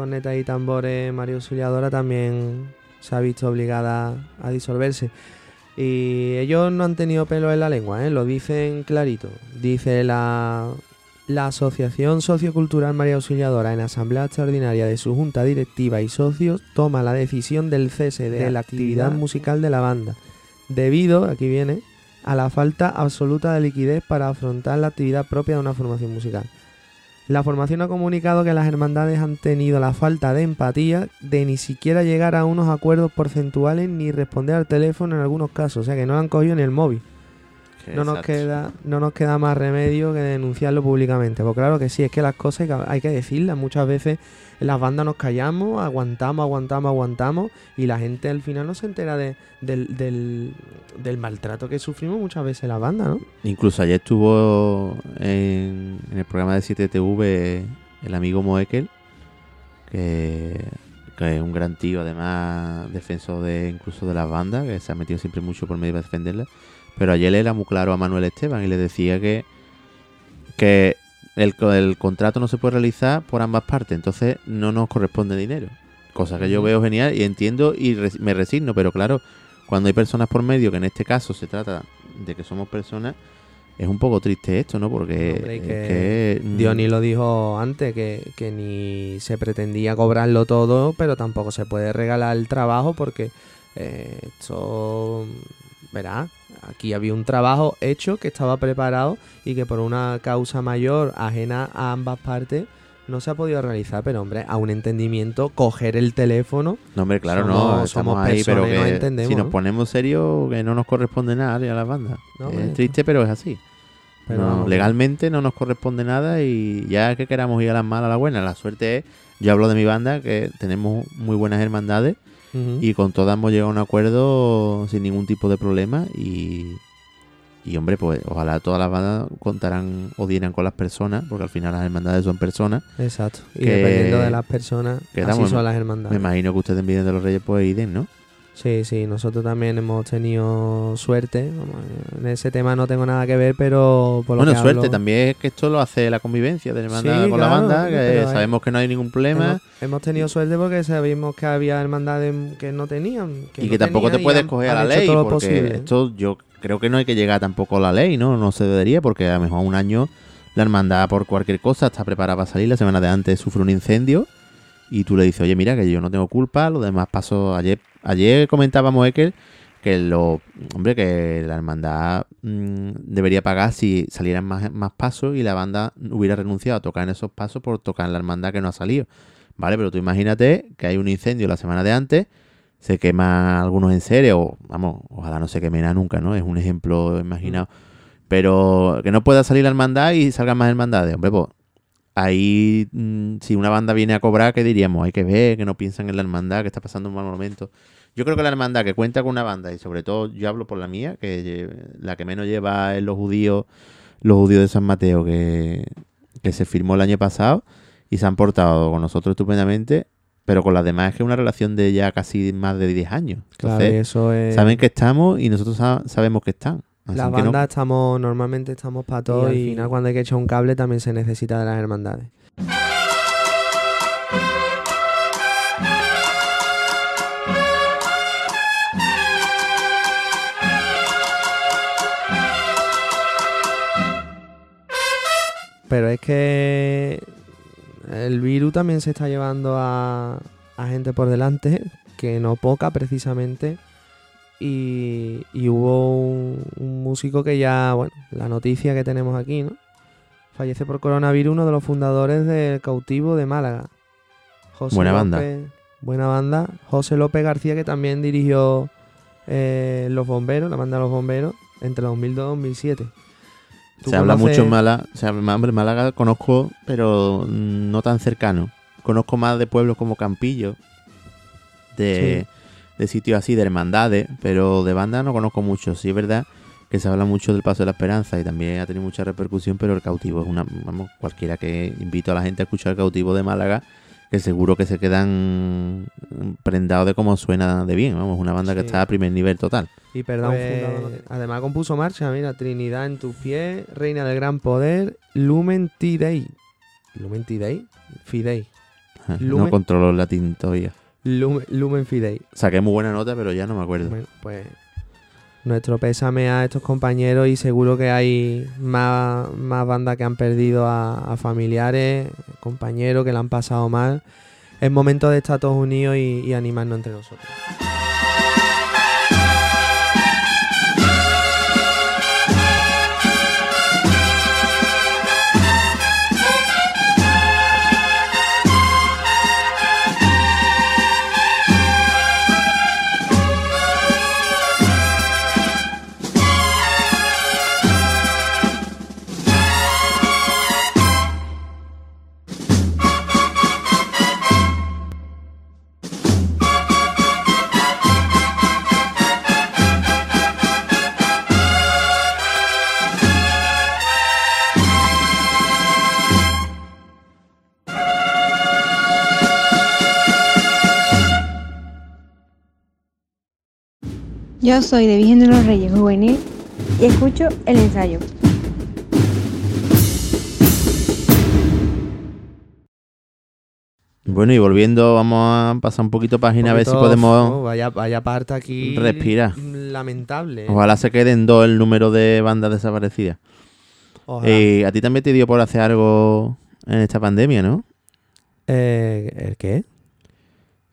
Cornetas y tambores María Auxiliadora también se ha visto obligada a disolverse. Y ellos no han tenido pelo en la lengua, ¿eh? lo dicen clarito. Dice la, la Asociación Sociocultural María Auxiliadora en Asamblea Extraordinaria de su Junta Directiva y Socios toma la decisión del cese de, la actividad musical de la banda, debido, aquí viene, a la falta absoluta de liquidez para afrontar la actividad propia de una formación musical. La formación ha comunicado que las hermandades han tenido la falta de empatía de ni siquiera llegar a unos acuerdos porcentuales ni responder al teléfono en algunos casos, o sea que no han cogido ni el móvil. No nos, queda, no nos queda más remedio que denunciarlo públicamente. Pues claro que sí, es que las cosas hay que, decirlas. Muchas veces en las bandas nos callamos, aguantamos, aguantamos, aguantamos y la gente al final no se entera de, del, del, del maltrato que sufrimos muchas veces en la banda, ¿no? Incluso ayer estuvo en, en el programa de 7TV el amigo Moekel, que, que es un gran tío, además defensor de incluso de las bandas, que se ha metido siempre mucho por medio para defenderlas. Pero ayer le era muy claro a Manuel Esteban y le decía que, que el, el contrato no se puede realizar por ambas partes, entonces no nos corresponde dinero. Cosa que yo veo genial y entiendo y res- me resigno, pero claro, cuando hay personas por medio, que en este caso se trata de que somos personas, es un poco triste esto, ¿no? Porque Hombre, es que Diony lo dijo antes, que, que ni se pretendía cobrarlo todo, pero tampoco se puede regalar el trabajo porque eh, esto, verá, aquí había un trabajo hecho que estaba preparado y que por una causa mayor ajena a ambas partes no se ha podido realizar, pero hombre, a un entendimiento, coger el teléfono. No, hombre, claro, somos- no, somos estamos ahí, pero nos entendemos, si nos ¿no? ponemos serios, que no nos corresponde nada a las bandas. No, hombre, es triste, pero es así. Pero No, legalmente no nos corresponde nada y ya que queramos ir a las malas, a la buena. La suerte es, yo hablo de mi banda, que tenemos muy buenas hermandades Y con todas hemos llegado a un acuerdo sin ningún tipo de problema y, y hombre, pues ojalá todas las bandas contarán o dieran con las personas, porque al final las hermandades son personas. Exacto. Y que- dependiendo de las personas, que así son las hermandades. Me imagino que ustedes en Virgen de los Reyes pues iden, ¿no? Sí, sí, nosotros también hemos tenido suerte. En ese tema no tengo nada que ver, pero por lo Bueno, que suerte, hablo- también es que esto lo hace la convivencia de la hermandad Sí, con claro, la banda, que sabemos que no hay ningún problema. Hemos, hemos tenido suerte porque sabíamos que había hermandades que no tenían. y no que tampoco te tenían y puedes coger a la ley, porque posible. esto yo creo que no hay que llegar tampoco a la ley, ¿no? No se debería, porque a lo mejor un año la hermandad por cualquier cosa está preparada para salir, la semana de antes sufre un incendio y tú le dices, oye, mira, que yo no tengo culpa, lo demás pasó ayer. Ayer comentábamos, Ekel, que lo hombre que la hermandad mm, debería pagar si salieran más, más pasos y la banda hubiera renunciado a tocar en esos pasos por tocar en la hermandad que no ha salido. Vale, pero tú imagínate que hay un incendio la semana de antes, se quema algunos en serie, o vamos, ojalá no se queme nada nunca, ¿no? Es un ejemplo imaginado. Pero que no pueda salir la hermandad y salgan más hermandades, hombre, pues ahí mm, si una banda viene a cobrar, ¿qué diríamos? Hay que ver, que no piensan en la hermandad, que está pasando un mal momento. Yo creo que la hermandad que cuenta con una banda, y sobre todo yo hablo por la mía, que la que menos lleva es los judíos, los judíos de San Mateo, que, que se firmó el año pasado y se han portado con nosotros estupendamente, pero con las demás es que es una relación de ya casi más de 10 años. Claro, Entonces, eso es- saben que estamos y nosotros sa- sabemos que están. Así Las no- bandas estamos, normalmente estamos para todo y, al final cuando hay que echar un cable también se necesita de las hermandades. Pero es que el virus también se está llevando a, a gente por delante, que no poca precisamente. Y, y hubo un, un músico que ya, bueno, la noticia que tenemos aquí, ¿no? Fallece por coronavirus uno de los fundadores del cautivo de Málaga. José Buena banda. López- buena banda. José López García, que también dirigió eh, Los Bomberos, la banda de Los Bomberos, entre 2002 y 2007. ¿Tú Se habla conoces- mucho en Málaga, se habla, hombre, Málaga conozco, pero no tan cercano. Conozco más de pueblos como Campillo, de, de sitios así, de hermandades, pero de banda no conozco mucho. Sí es verdad que se habla mucho del Paso de la Esperanza y también ha tenido mucha repercusión, pero el cautivo es una, vamos, cualquiera que invito a la gente a escuchar el cautivo de Málaga, que seguro que se quedan prendados de cómo suena de bien, vamos, una banda que está a primer nivel total. Y perdón, además compuso marcha, mira, Trinidad en tus pies, Reina del Gran Poder, Lumen T-Day. ¿Lumen T-Day? Fidei. No Lumen, controlo el latín todavía. Lumen, Lumen Fidei. Saqué muy buena nota, pero ya no me acuerdo. Bueno, pues nuestro pésame a estos compañeros y seguro que hay más, más bandas que han perdido a, a familiares, compañeros que la han pasado mal. Es momento de estar todos unidos y, y animarnos entre nosotros. Yo soy de Virgen de los Reyes Juvenil y escucho el ensayo. Bueno, y volviendo, vamos a pasar un poquito página a ver si podemos oh, vaya, vaya parte aquí. Respira. Lamentable. Ojalá se queden dos el número de bandas desaparecidas. Ojalá. Eh, a ti también te dio por hacer algo en esta pandemia, ¿no? Eh, ¿El qué?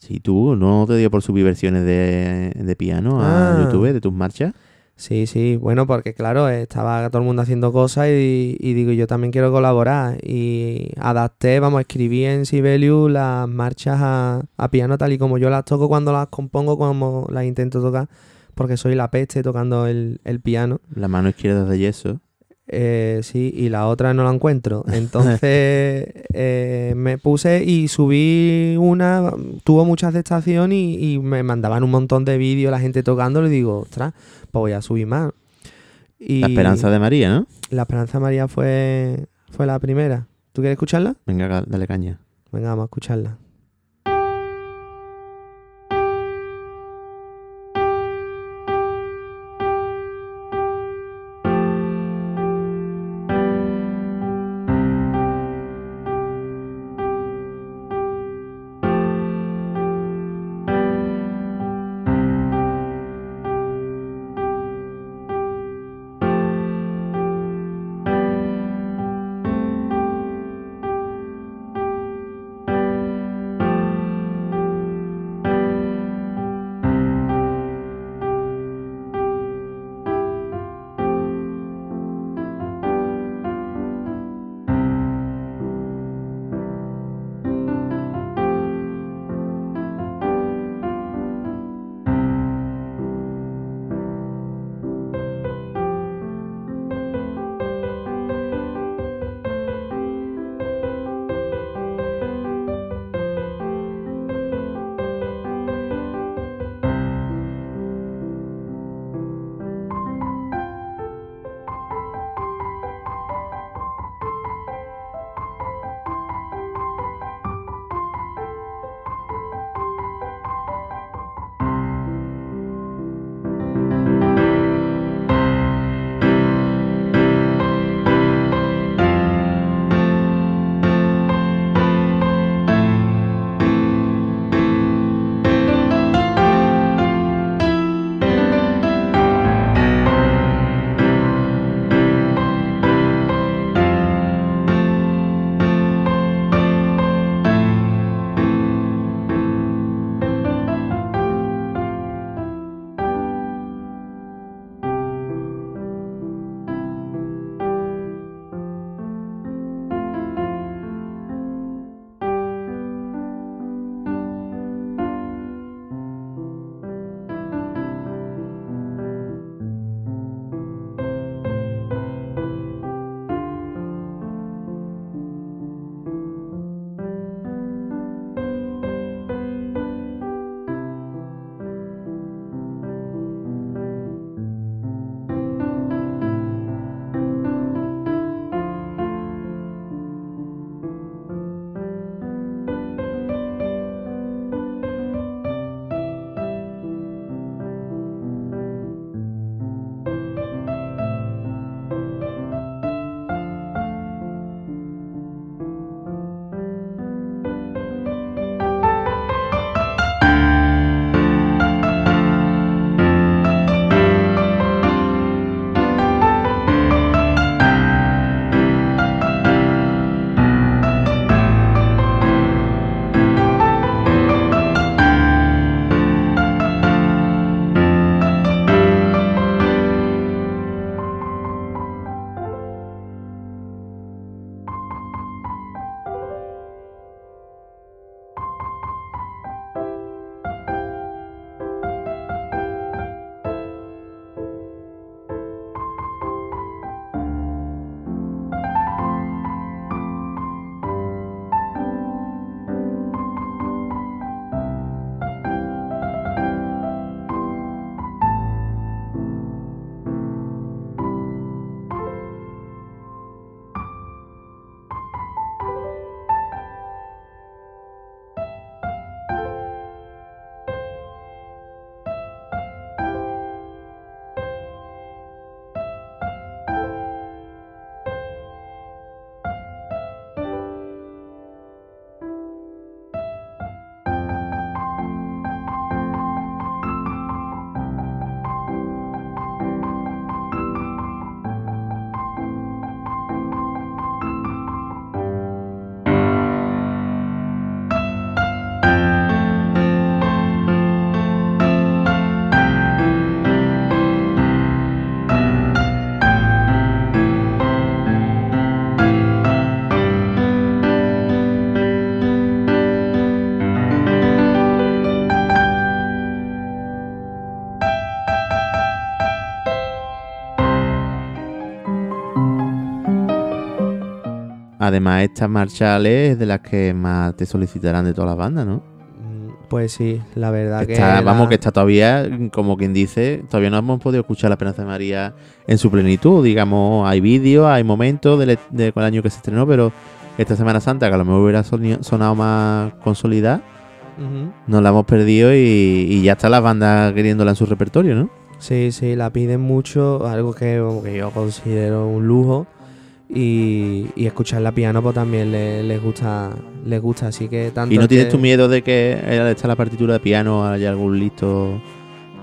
Sí, tú, ¿no te dio por subir versiones de, de piano Ah. a YouTube de tus marchas? Sí, sí, bueno, porque claro, estaba todo el mundo haciendo cosas y, y digo, yo también quiero colaborar. Y adapté, vamos, escribí en Sibelius las marchas a, a piano tal y como yo las toco cuando las compongo, como las intento tocar, porque soy la peste tocando el, el piano. La mano izquierda de yeso. Eh, sí, y la otra no la encuentro. Entonces eh, me puse y subí una, tuvo mucha aceptación y, y me mandaban un montón de vídeos la gente tocándolo y digo, ostras, pues voy a subir más. Y La esperanza de María, ¿no? La Esperanza de María fue, fue la primera. ¿Tú quieres escucharla? Venga, ga- dale caña. Venga, vamos a escucharla. Además estas marchales es de las que más te solicitarán de todas las bandas, ¿no? Pues sí, la verdad que. Vamos, que está todavía, como quien dice, todavía no hemos podido escuchar la Esperanza de María en su plenitud. Digamos, hay vídeos, hay momentos del, del año que se estrenó, pero esta Semana Santa, que a lo mejor hubiera sonado más consolidada, Ujú. nos la hemos perdido y, y ya está la banda queriéndola en su repertorio, ¿no? Sí, sí, la piden mucho, algo que yo considero un lujo. Y, y escucharla piano pues también le- les gusta, les gusta, así que tanto Y no tienes que- tu miedo de que al estar la partitura de piano haya algún listo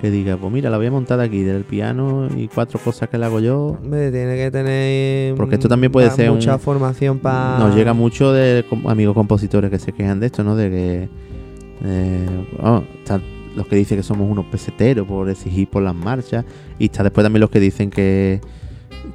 que diga, pues mira, la voy a montar aquí del piano y cuatro cosas que le hago yo. Tiene que tener Porque esto también puede ser un- mucha formación para Nos llega mucho de amigos compositores que se quejan de esto, ¿no? De que. eh, oh, están los que dicen que somos unos peseteros por exigir por las marchas. Y está después también los que dicen que.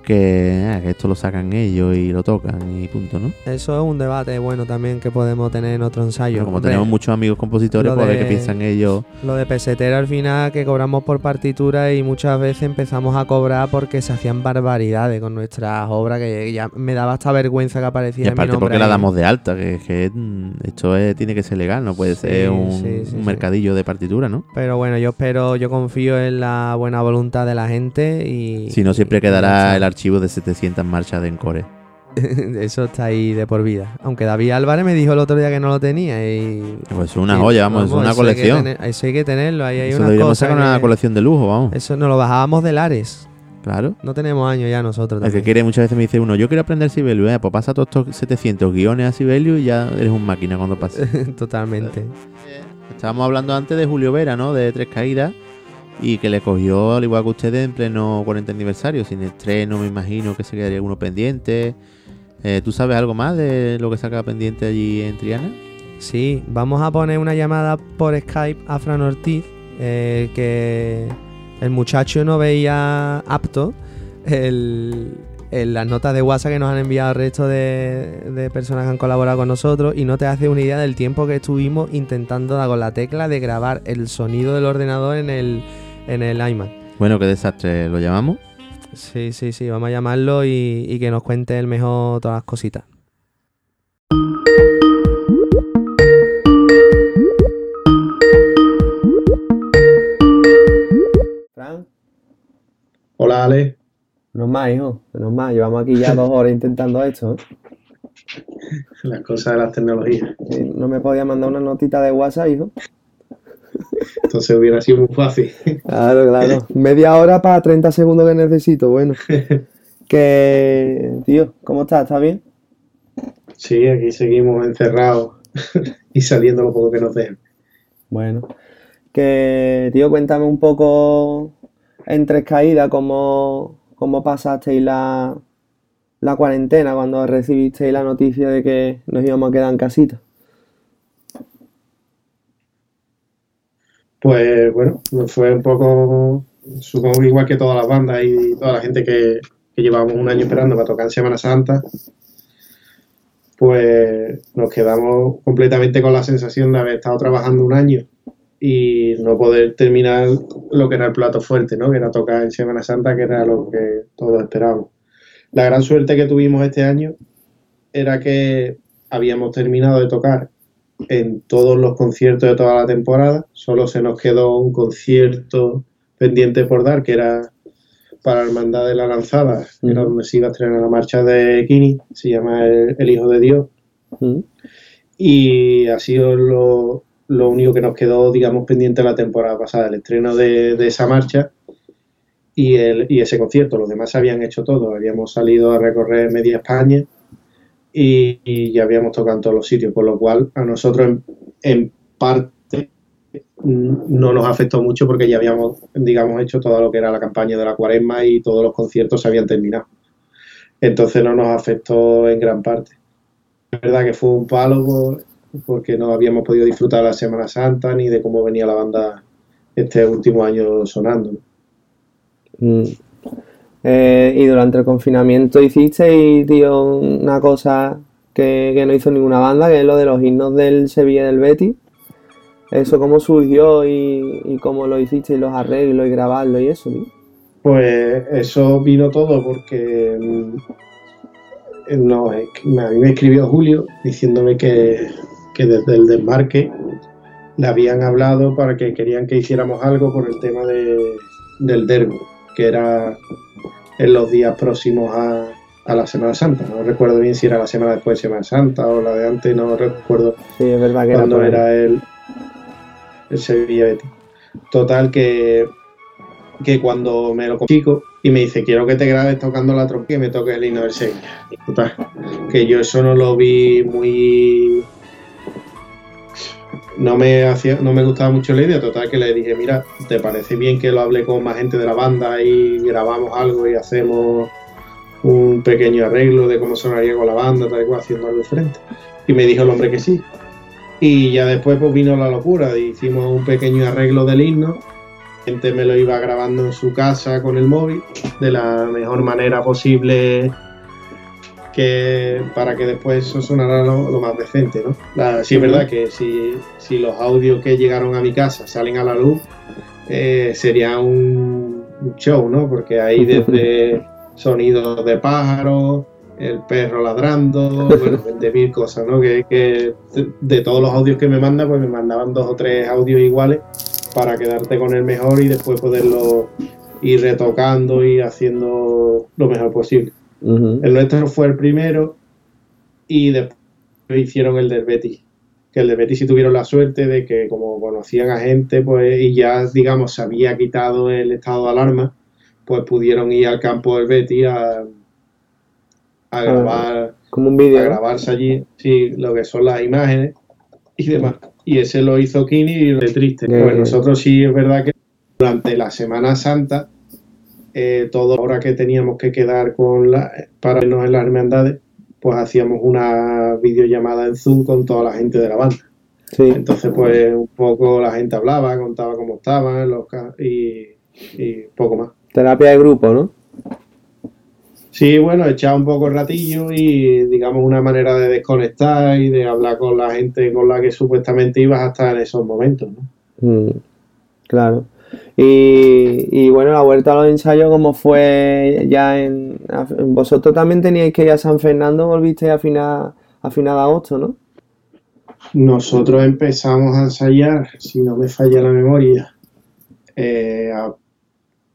Que, ah, que esto lo sacan ellos y lo tocan y punto, ¿no? Eso es un debate bueno también que podemos tener en otro ensayo. Pero como Hombre, tenemos muchos amigos compositores, pues a ver qué piensan ellos. Lo de pesetero al final que cobramos por partitura y muchas veces empezamos a cobrar porque se hacían barbaridades con nuestras obras que ya me daba hasta vergüenza que Y apareciera mi aparte nombre porque la damos de alta, que, que, mm, esto es- tiene que ser legal, no puede Sí, ser un, sí, sí, un mercadillo de partitura, ¿no? Pero bueno, yo espero, yo confío en la buena voluntad de la gente y... Si no, siempre y quedará. El archivo de 700 marchas de Encore. Eso está ahí de por vida. Aunque David Álvarez me dijo el otro día que no lo tenía y... Pues es una y- joya, vamos, es una hay colección. tener- Eso hay que tenerlo, ahí hay Eso una deberíamos cosa sacar una colección de lujo, vamos. Eso nos lo bajábamos de Lares. Claro. No tenemos años ya nosotros El que quiere muchas veces me dice uno, yo quiero aprender Sibelius, eh, pues pasa todos estos 700 guiones a Sibelius y ya eres un máquina cuando pase. Totalmente. Estábamos hablando antes de Julio Vera, ¿no? De Tres Caídas y que le cogió, al igual que ustedes, en pleno 40 aniversario, sin estreno, me imagino que se quedaría alguno pendiente. Eh, ¿Tú sabes algo más de lo que saca pendiente allí en Triana? Sí, vamos a poner una llamada por Skype a Fran Ortiz, eh, que el muchacho no veía apto el, las notas de WhatsApp que nos han enviado el resto de, de personas que han colaborado con nosotros y no te hace una idea del tiempo que estuvimos intentando dar con la tecla de grabar el sonido del ordenador en el, en el iMac. Bueno, qué desastre, ¿lo llamamos? Sí, sí, sí, vamos a llamarlo y, y que nos cuente el mejor todas las cositas. Fran, Hola, Ale. no más, hijo, no más. Llevamos aquí ya dos horas intentando esto. ¿eh? Las cosas de las tecnologías. No me podía mandar una notita de WhatsApp, hijo. Entonces hubiera sido muy fácil. Claro, claro. Media hora para 30 segundos que necesito. Bueno, que, tío, ¿cómo estás? ¿Estás bien? Sí, aquí seguimos encerrados y saliendo lo poco que nos dejan. Bueno, que, tío, cuéntame un poco en tres caídas cómo, cómo pasasteis la, la cuarentena cuando recibisteis la noticia de que nos íbamos a quedar en casita. Pues bueno, fue un poco, supongo igual que todas las bandas y toda la gente que, que llevábamos un año esperando para tocar en Semana Santa, pues nos quedamos completamente con la sensación de haber estado trabajando un año y no poder terminar lo que era el plato fuerte, ¿no? Que era tocar en Semana Santa, que era lo que todos esperábamos. La gran suerte que tuvimos este año era que habíamos terminado de tocar en todos los conciertos de toda la temporada. Solo se nos quedó un concierto pendiente por dar, que era para Hermandad de la Lanzada, que era donde se iba a estrenar la marcha de Kini, se llama El, El Hijo de Dios. Y ha sido lo, lo único que nos quedó, digamos, pendiente la temporada pasada, el estreno de, de esa marcha y, el, y ese concierto. Los demás se habían hecho todo. Habíamos salido a recorrer media España y, ya habíamos tocado en todos los sitios, con lo cual a nosotros en, parte no nos afectó mucho porque ya habíamos, digamos, hecho todo lo que era la campaña de la cuaresma y todos los conciertos se habían terminado. Entonces no nos afectó en gran parte. Es verdad que fue un palo por- porque no habíamos podido disfrutar la Semana Santa ni de cómo venía la banda este último año sonando. Mm. Eh, y durante el confinamiento hicisteis, tío, una cosa que, que no hizo ninguna banda, que es lo de los himnos del Sevilla y del Betis. Eso cómo surgió y, cómo lo hicisteis, los arreglos y grabarlo y eso, tío. Pues eso vino todo porque mm, no, a mí me escribió Julio diciéndome que, que desde el desmarque le habían hablado para que querían que hiciéramos algo por el tema de, del derbo, que era en los días próximos a, a la Semana Santa. No recuerdo bien si era la semana después de Semana Santa o la de antes, no recuerdo Sí, es verdad que era cuando ahí. era el, el Sevilla Betis. Total que, que cuando me lo chico y me dice quiero que te grabes tocando la trompa y me toques el himno del Sevilla. Total, que yo eso no lo vi muy no me hacía, no me gustaba mucho la idea, total que le dije, mira, ¿te parece bien que lo hable con más gente de la banda y grabamos algo y hacemos un pequeño arreglo de cómo sonaría con la banda, tal y cual, haciendo algo diferente? Y me dijo el hombre que sí. Y ya después pues vino la locura, hicimos un pequeño arreglo del himno, la gente me lo iba grabando en su casa con el móvil, de la mejor manera posible que para que después eso sonara lo, lo más decente, ¿no? La- sí es verdad que si, si los audios que llegaron a mi casa salen a la luz, eh, sería un, un show, ¿no? Porque ahí desde sonidos de pájaros, el perro ladrando, bueno, de mil cosas, ¿no? Que, de todos los audios que me manda, pues me mandaban dos o tres audios iguales para quedarte con el mejor y después poderlo ir retocando y haciendo lo mejor posible. El nuestro fue el primero y después hicieron el del Betis. Que el del Betis sí tuvieron la suerte de que como conocían a gente pues y ya digamos se había quitado el estado de alarma, pues pudieron ir al campo del Betis a, a grabar Como un vídeo. a grabarse allí sí, lo que son las imágenes y demás. Y ese lo hizo Kini y lo de triste. Bien, Pues nosotros sí es verdad que durante la Semana Santa, eh, todo ahora que teníamos que quedar con la, para vernos en las hermandades, pues hacíamos una videollamada en Zoom con toda la gente de la banda. Entonces, pues un poco la gente hablaba, contaba cómo estaban los y, y poco más. Terapia de grupo, ¿no? Sí, bueno, echar un poco el ratillo y digamos una manera de desconectar y de hablar con la gente con la que supuestamente ibas a estar en esos momentos, ¿no? Mm, claro. Y, y bueno, la vuelta a los ensayos, ¿cómo fue ya en... Vosotros también teníais que ir a San Fernando, volviste a final, a final de agosto, ¿no? Nosotros empezamos a ensayar, si no me falla la memoria, eh, a,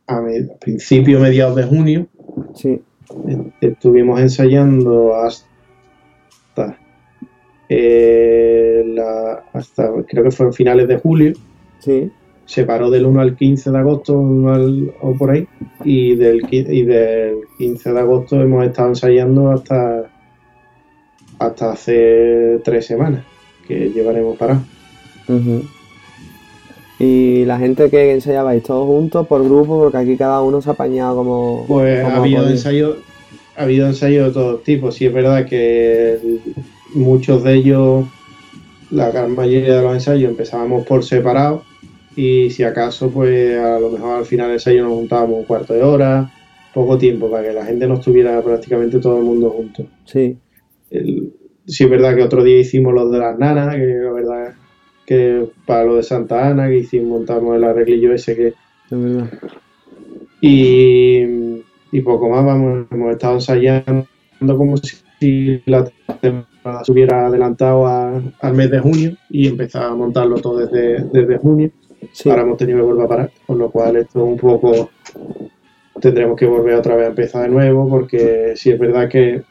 a principio, mediados de junio. Sí. Estuvimos ensayando hasta, eh, la- hasta creo que fueron finales de julio. Sí. Se paró del 1 al 15 de agosto al- o por ahí. Y del, y del 15 de agosto hemos estado ensayando hasta, hasta hace tres semanas que llevaremos parado. Y la gente que ensayabais todos juntos por grupo, porque aquí cada uno se ha apañado como. Pues como ha habido ensayos, ha habido ensayos de todos tipos. Sí es verdad que muchos de ellos, la gran mayoría de los ensayos empezábamos por separado y si acaso pues a lo mejor al final del ensayo nos juntábamos un cuarto de hora, poco tiempo para que la gente no estuviera prácticamente todo el mundo junto. Sí. El- sí es verdad que otro día hicimos los de las nanas, que la verdad que para lo de Santa Ana, que hicimos, montamos el arreglillo ese que verdad. y, y poco más, vamos, hemos estado ensayando como si la temporada se hubiera adelantado a- al mes de junio y empezaba a montarlo todo desde, desde junio. Ahora hemos tenido que volver a parar, con lo cual esto un poco tendremos que volver otra vez a empezar de nuevo porque sí es verdad que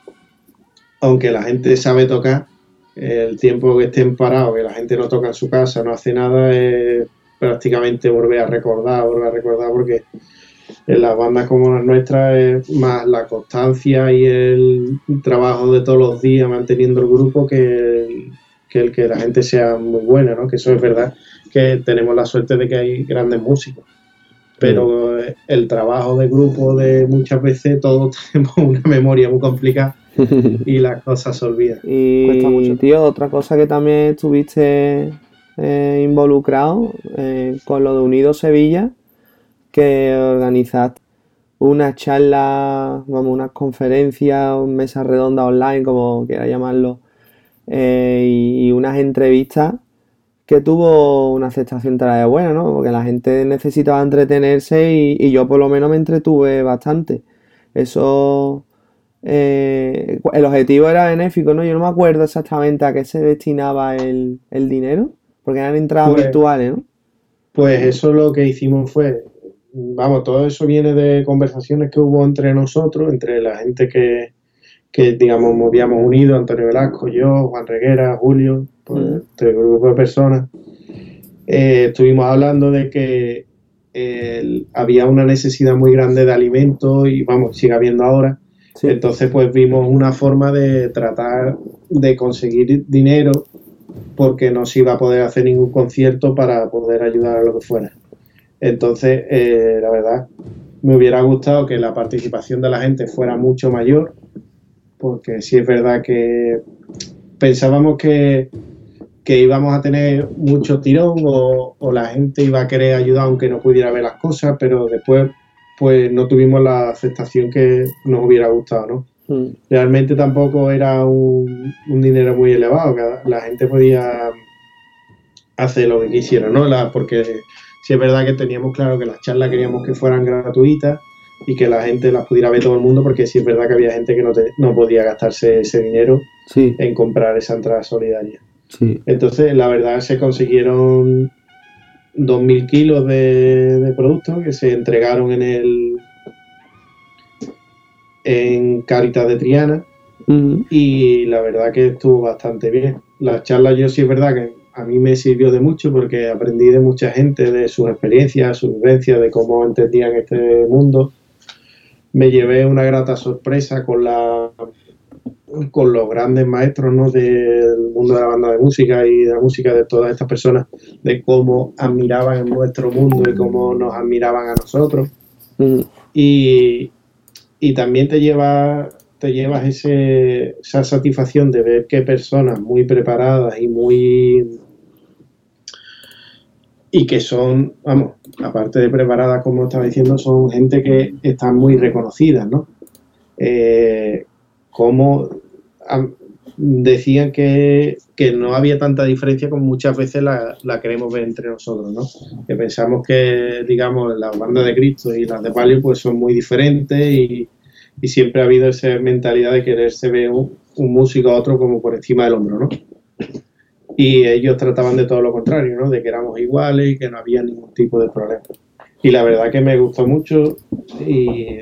aunque la gente sabe tocar, el tiempo que estén parados, que la gente no toca en su casa, no hace nada, es prácticamente volver a recordar, volver a recordar, porque en las bandas como las nuestras es más la constancia y el trabajo de todos los días manteniendo el grupo que el que, el que la gente sea muy buena, ¿no? Que eso es verdad que tenemos la suerte de que hay grandes músicos. Pero el trabajo de grupo de muchas veces todos tenemos una memoria muy complicada y las cosas se olvidan. Y, tío, otra cosa que también estuviste eh, involucrado eh, con lo de Unido Sevilla, que organizaste una charla, vamos, unas conferencias, mesas redondas online, como quiera llamarlo, eh, y, y unas entrevistas que tuvo una aceptación de buena, ¿no? Porque la gente necesitaba entretenerse y, y yo por lo menos me entretuve bastante. Eso eh, el objetivo era benéfico, ¿no? Yo no me acuerdo exactamente a qué se destinaba el, el dinero, porque eran entradas Pues- virtuales, ¿no? Pues eso lo que hicimos fue, vamos, todo eso viene de conversaciones que hubo entre nosotros, entre la gente que, que digamos, nos habíamos unido, Antonio Velasco, yo, Juan Reguera, Julio, este grupo de personas. Eh, estuvimos hablando de que había una necesidad muy grande de alimentos y vamos, sigue habiendo ahora. Entonces, pues vimos una forma de tratar de conseguir dinero porque no se iba a poder hacer ningún concierto para poder ayudar a lo que fuera. Entonces, eh, la verdad, me hubiera gustado que la participación de la gente fuera mucho mayor, porque sí es verdad que pensábamos que, que íbamos a tener mucho tirón o, o la gente iba a querer ayudar aunque no pudiera ver las cosas, pero después pues no tuvimos la aceptación que nos hubiera gustado, ¿no? Mm. realmente tampoco era un, un dinero muy elevado, que la gente podía hacer lo que quisiera, ¿no? La- porque sí es verdad que teníamos claro que las charlas queríamos que fueran gratuitas y que la gente las pudiera ver todo el mundo, porque sí es verdad que había gente que no, te- no podía gastarse ese dinero Sí, en comprar esa entrada solidaria. Sí. Entonces, la verdad, se consiguieron 2.000 kilos de, de productos que se entregaron en el en Caritas de Triana y la verdad que estuvo bastante bien. Las charlas yo sí es verdad que a mí me sirvió de mucho porque aprendí de mucha gente, de sus experiencias, sus vivencias, de cómo entendían este mundo. Me llevé una grata sorpresa con la con los grandes maestros ¿no? del mundo de la banda de música y de la música de todas estas personas, de cómo admiraban en nuestro mundo y cómo nos admiraban a nosotros. Mm. Y, y también te lleva te llevas ese, esa satisfacción de ver que personas muy preparadas y muy y que son, vamos, aparte de preparadas, como estaba diciendo, son gente que están muy reconocidas, ¿no? Eh, decían que, que no había tanta diferencia como muchas veces la, queremos ver entre nosotros, ¿no? Que pensamos que, digamos, las bandas de Cristo y las de Palio pues son muy diferentes y, y siempre ha habido esa mentalidad de quererse ver un, un músico a otro como por encima del hombro, ¿no? Y ellos trataban de todo lo contrario, ¿no? De que éramos iguales y que no había ningún tipo de problema. Y la verdad que me gustó mucho y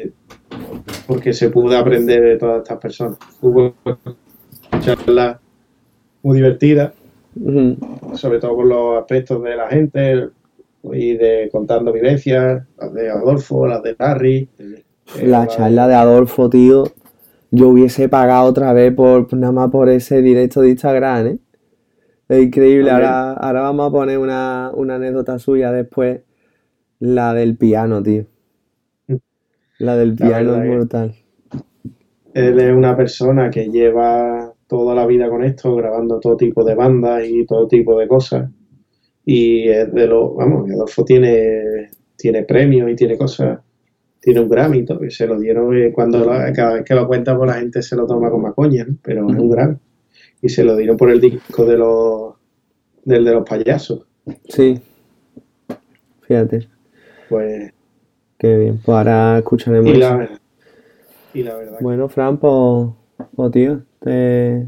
porque se pudo aprender de todas estas personas. Hubo charlas muy divertidas, sobre todo por los aspectos de la gente y de contando vivencias, las de Adolfo, las de Larry. eh, La charla de Adolfo, tío. Yo hubiese pagado otra vez por nada más por ese directo de Instagram, ¿eh? Es increíble. Ahora, ahora vamos a poner una, una anécdota suya después. La del piano, tío. La del La piano es que- brutal. Él es una persona que lleva toda la vida con esto, grabando todo tipo de bandas y todo tipo de cosas. Y es de los, vamos, Adolfo tiene, tiene premios y tiene cosas, tiene un Grammy y se lo dieron eh, cuando cada vez que lo cuenta, pues la gente se lo toma con más coña, ¿no? Pero es un Grammy. Y se lo dieron por el disco de los, del de los payasos. Sí. Fíjate. Pues, Qué bien. Pues ahora escucharemos y eso. la, y la verdad Bueno, Fran, pues, pues, tío, te,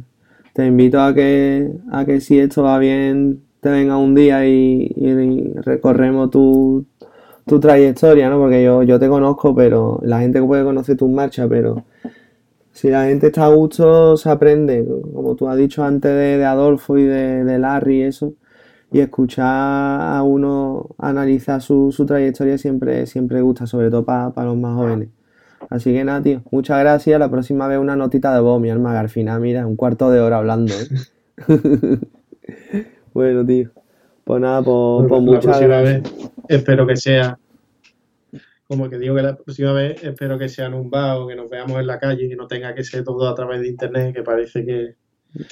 te invito a que, a que si esto va bien, te venga un día y, y recorremos tu, tu trayectoria, ¿no? Porque yo, yo te conozco, pero la gente puede conocer tus marchas, pero si la gente está a gusto, se aprende, como tú has dicho antes de, de Adolfo y de, de Larry y eso, y escuchar a uno analizar su, su trayectoria siempre, siempre gusta, sobre todo para los más jóvenes. Así que nada, tío, muchas gracias. La próxima vez una notita de voz, mi alma, que al final, mira, un cuarto de hora hablando, ¿eh? bueno, tío. Pues nada, pues, pues la muchas próxima gracias. vez espero que sea, como que digo que la próxima vez espero que sea en un bar o que nos veamos en la calle, que no tenga que ser todo a través de internet, que parece que,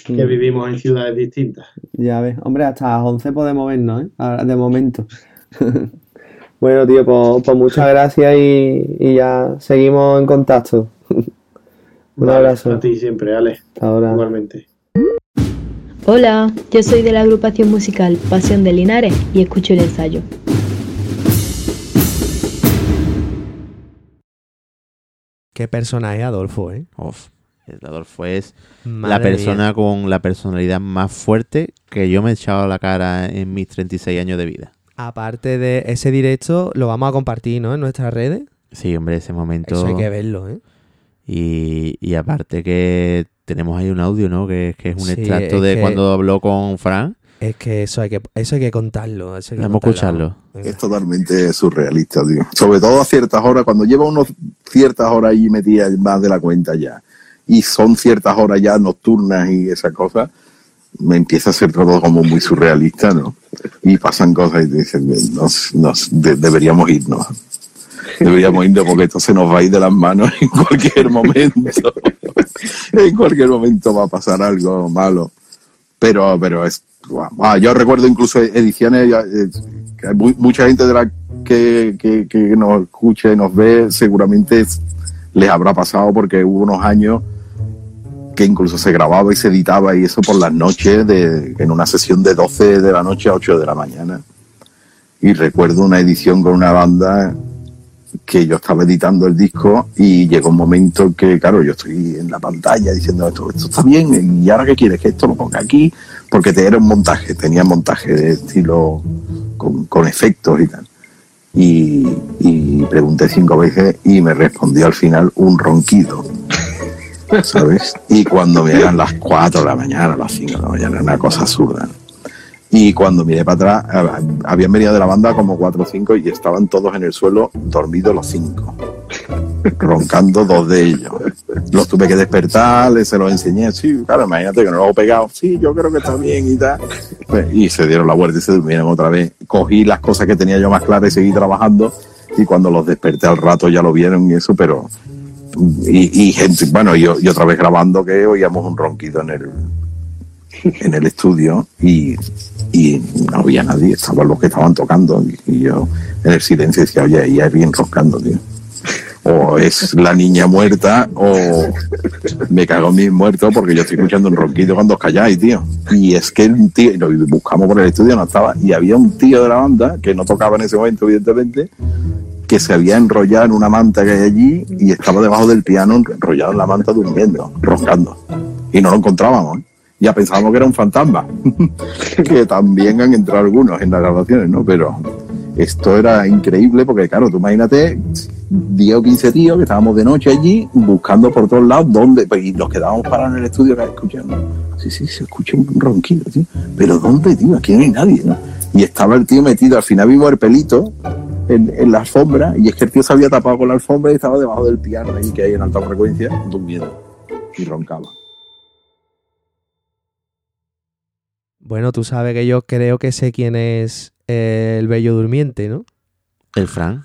que Mm. vivimos en ciudades distintas. Ya ves, hombre, hasta las 11 podemos vernos, ¿eh? Ahora, de momento. bueno, tío, pues, pues muchas gracias y, y ya seguimos en contacto. Un Vale, abrazo. A ti siempre, Ale. Hasta ahora. Igualmente. Hola, yo soy de la agrupación musical Pasión de Linares y escucho el ensayo. Qué personaje Adolfo, ¿eh? El Adolfo es la persona mía. con la personalidad más fuerte que yo me he echado a la cara en mis 36 años de vida. Aparte de ese directo, lo vamos a compartir, ¿no? En nuestras redes. Sí, hombre, ese momento. Eso hay que verlo, ¿eh? Y, y aparte que tenemos ahí un audio, ¿no? Que, que es un Sí, extracto es de que- cuando habló con Fran. Es que eso hay que, eso hay que contarlo. eso hay que Vamos a escucharlo. Es totalmente surrealista, tío. Sobre todo a ciertas horas, cuando lleva unos ciertas horas ahí metidas más de la cuenta ya, y son ciertas horas ya nocturnas y esas cosas, me empieza a ser todo como muy surrealista, ¿no? Y pasan cosas y dicen, nos, nos- de- deberíamos irnos. Deberíamos irnos porque esto se nos va a ir de las manos en cualquier momento. en cualquier momento va a pasar algo malo. Pero, pero es. Ah, yo recuerdo incluso ediciones, eh, mucha gente de la que, que, que nos escucha y nos ve, seguramente es- les habrá pasado porque hubo unos años que incluso se grababa y se editaba y eso por las noches, de, en una sesión de 12 de la noche a 8 de la mañana. Y recuerdo una edición con una banda que yo estaba editando el disco y llegó un momento que, claro, yo estoy en la pantalla diciendo esto, esto está bien, y ahora qué quieres que esto lo ponga aquí, porque era un montaje, tenía montaje de estilo con, con efectos y tal. Y pregunté cinco veces y me respondió al final un ronquido, ¿sabes? Y cuando me eran las 4 de la mañana, las 5 de la mañana, era una cosa absurda. Y cuando miré para atrás, hab- habían venido de la banda como cuatro o cinco y estaban todos en el suelo, dormidos los cinco, roncando dos de ellos. Los tuve que despertar, les se los enseñé, sí, claro, imagínate que no lo hago pegado, sí, yo creo que está bien y tal. Y se dieron la vuelta y se durmieron otra vez. Cogí las cosas que tenía yo más claras y seguí trabajando y cuando los desperté al rato ya lo vieron y eso, pero... Y, gente, bueno, yo, otra vez grabando que oíamos un ronquido en el, en el estudio y, no había nadie, estaban los que estaban tocando y, yo en el silencio decía, oye, ahí hay bien roncando, tío. O es la niña muerta o me cago en mis muertos porque yo estoy escuchando un ronquido cuando os calláis, tío. Y es que un tío, y lo buscamos por el estudio, no estaba, y había un tío de la banda que no tocaba en ese momento, evidentemente, que se había enrollado en una manta que hay allí y estaba debajo del piano enrollado en la manta durmiendo, roncando. Y no lo encontrábamos. ¿eh? Ya pensábamos que era un fantasma, que también han entrado algunos en las grabaciones, ¿no? Pero esto era increíble porque, claro, tú imagínate 10 o 15 tíos que estábamos de noche allí buscando por todos lados dónde, pues, y nos quedábamos parados en el estudio escuchando. Sí, sí, se escucha un ronquido, tío. Pero ¿dónde, tío? Aquí no hay nadie. Y estaba el tío metido, al final vimos el pelito en, en la alfombra, y es que el tío se había tapado con la alfombra y estaba debajo del piano ahí que hay en alta frecuencia, durmiendo. Y roncaba. Bueno, tú sabes que yo creo que sé quién es eh, el bello durmiente, ¿no? El Fran.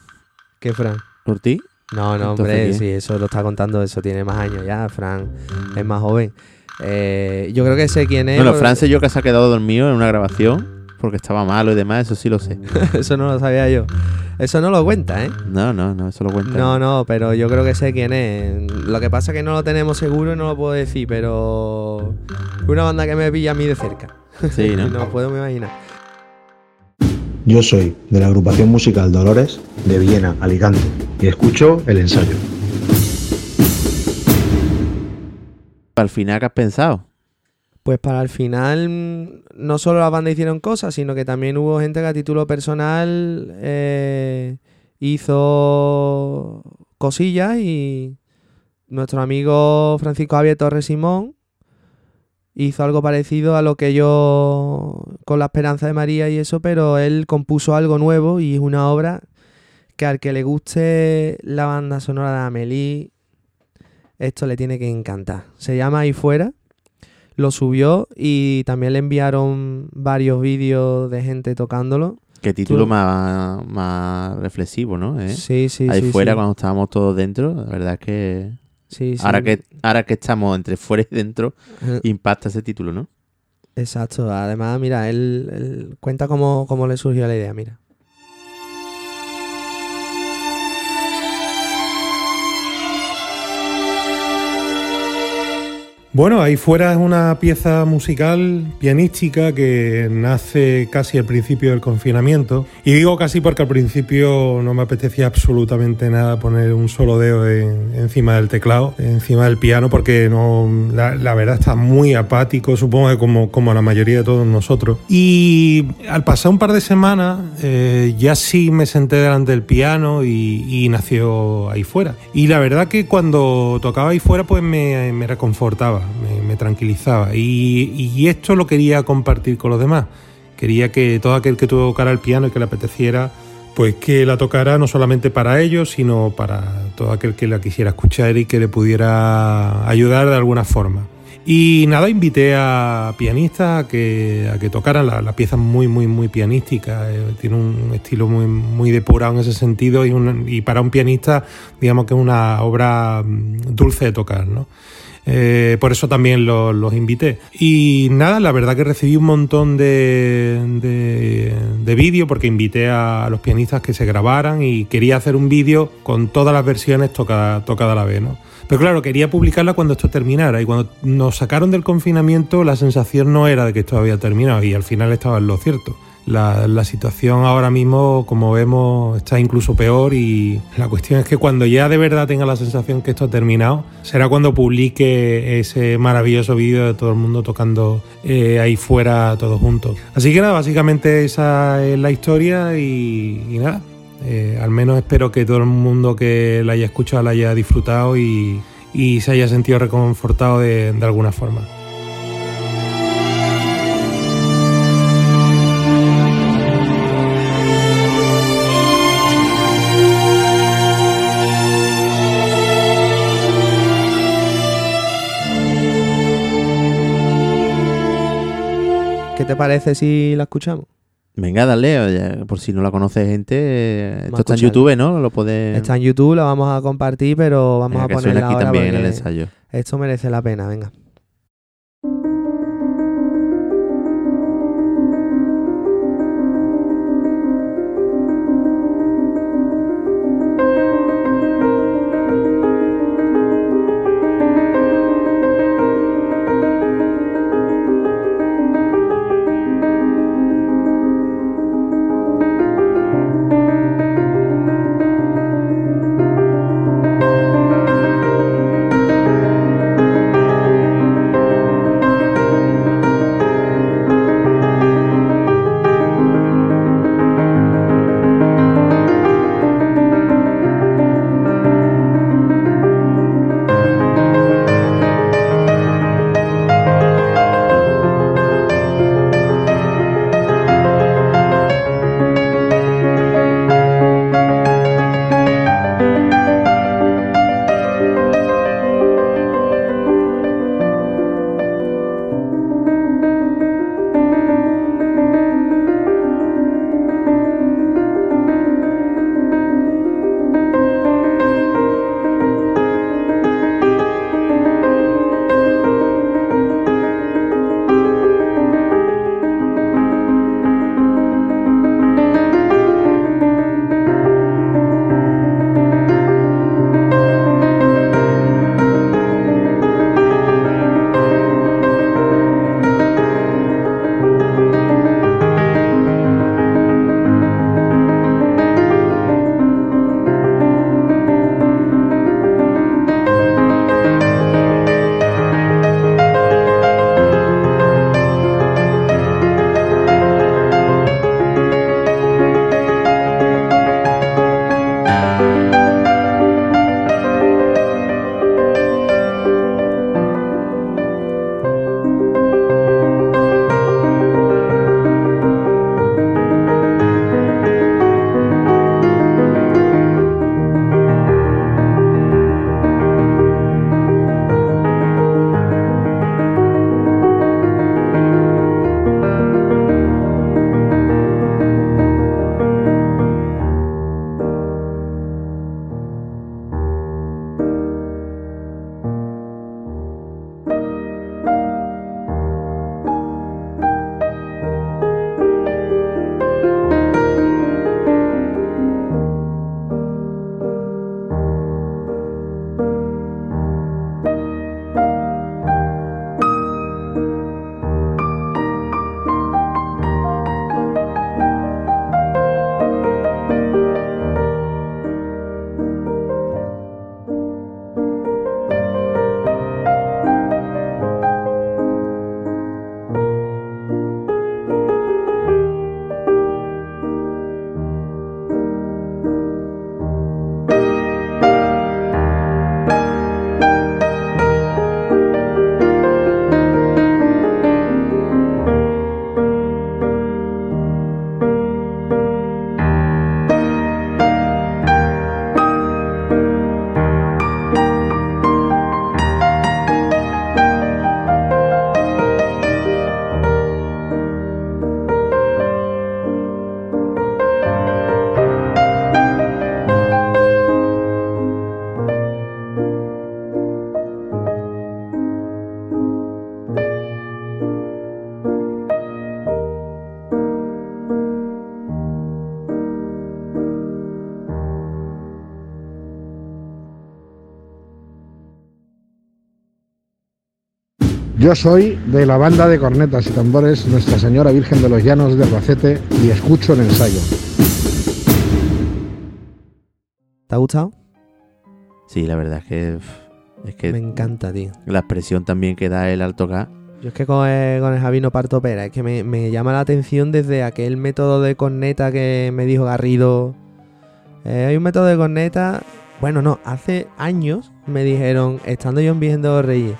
¿Qué Fran? ¿Por ti? No, no, Entonces, hombre, sí, eso lo está contando, eso tiene más años ya, Fran es más joven. Eh, yo creo que sé quién es. Bueno, Fran sé yo que se ha quedado dormido en una grabación porque estaba malo y demás, eso sí lo sé. eso no lo sabía yo. Eso no lo cuenta, ¿eh? No, no, no, eso lo cuenta. No, no, pero yo creo que sé quién es. Lo que pasa es que no lo tenemos seguro y no lo puedo decir, pero es una banda que me pilla a mí de cerca. Sí, ¿no? no puedo me imaginar. Yo soy de la agrupación musical Dolores de Viena, Alicante, y escucho el ensayo. Al final, ¿qué has pensado? Pues para el final, mm, no solo las bandas hicieron cosas, sino que también hubo gente que a título personal eh, hizo cosillas y nuestro amigo Francisco Javier Torres Simón hizo algo parecido a lo que yo con la esperanza de María y eso, pero él compuso algo nuevo y es una obra que al que le guste la banda sonora de Amelie, esto le tiene que encantar. Se llama Ahí Fuera lo subió y también le enviaron varios vídeos de gente tocándolo. Qué título Tú- más, más reflexivo, ¿no? ¿Eh? Sí, sí, Ahí sí, fuera, sí. cuando estábamos todos dentro, la verdad es que. Sí, sí. Ahora que, ahora que estamos entre fuera y dentro, Eh. impacta ese título, ¿no? Exacto. Además, mira, él, él cuenta cómo, cómo le surgió la idea, mira. Bueno, ahí fuera es una pieza musical pianística que nace casi al principio del confinamiento. Y digo casi porque al principio no me apetecía absolutamente nada poner un solo dedo en- encima del teclado, encima del piano, porque no, la, la verdad está muy apático, supongo que como, como la mayoría de todos nosotros. Y al pasar un par de semanas eh, ya sí me senté delante del piano y, y nació ahí fuera. Y la verdad que cuando tocaba ahí fuera pues me, me reconfortaba, me, tranquilizaba. Y, esto lo quería compartir con los demás. Quería que todo aquel que tocara el piano y que le apeteciera, pues que la tocara no solamente para ellos, sino para todo aquel que la quisiera escuchar y que le pudiera ayudar de alguna forma. Y nada, invité a pianistas a que, a que tocaran la, la pieza muy, muy, muy pianística. eh, tiene un estilo muy, muy depurado en ese sentido y, y para un pianista, digamos que es una obra mm, dulce de tocar, ¿no? Eh, por eso también lo- los invité. Y nada, la verdad que recibí un montón de, de, de vídeos porque invité a, a los pianistas que se grabaran y quería hacer un vídeo con todas las versiones tocadas tocada a la vez, ¿no? Pero claro, quería publicarla cuando esto terminara y cuando nos sacaron del confinamiento la sensación no era de que esto había terminado y al final estaba en lo cierto. La, situación ahora mismo, como vemos, está incluso peor y la cuestión es que cuando ya de verdad tenga la sensación que esto ha terminado, será cuando publique ese maravilloso vídeo de todo el mundo tocando eh, ahí fuera todos juntos. Así que nada, básicamente esa es la historia y, nada, eh, al menos espero que todo el mundo que la haya escuchado la haya disfrutado y, se haya sentido reconfortado de alguna forma. Te parece si la escuchamos? Venga, dale, oye, por si no la conoce gente. Esto está en. YouTube, ¿no? Lo puedes. Está en YouTube, la vamos a compartir, pero vamos Venga, a ponerla aquí ahora también en el ensayo. Esto merece la pena, venga. Yo soy de la banda de cornetas y tambores Nuestra Señora Virgen de los Llanos de Albacete y escucho el ensayo. ¿Te ha gustado? Sí, la verdad es que. Es que Me encanta, tío. la expresión también que da él al tocar. Yo es que con el, con el Javi no parto pera, es que me, me llama la atención desde aquel método de corneta que me dijo Garrido. Eh, hay un método de corneta. Bueno, no, hace años me dijeron, estando yo en Virgen de los Reyes,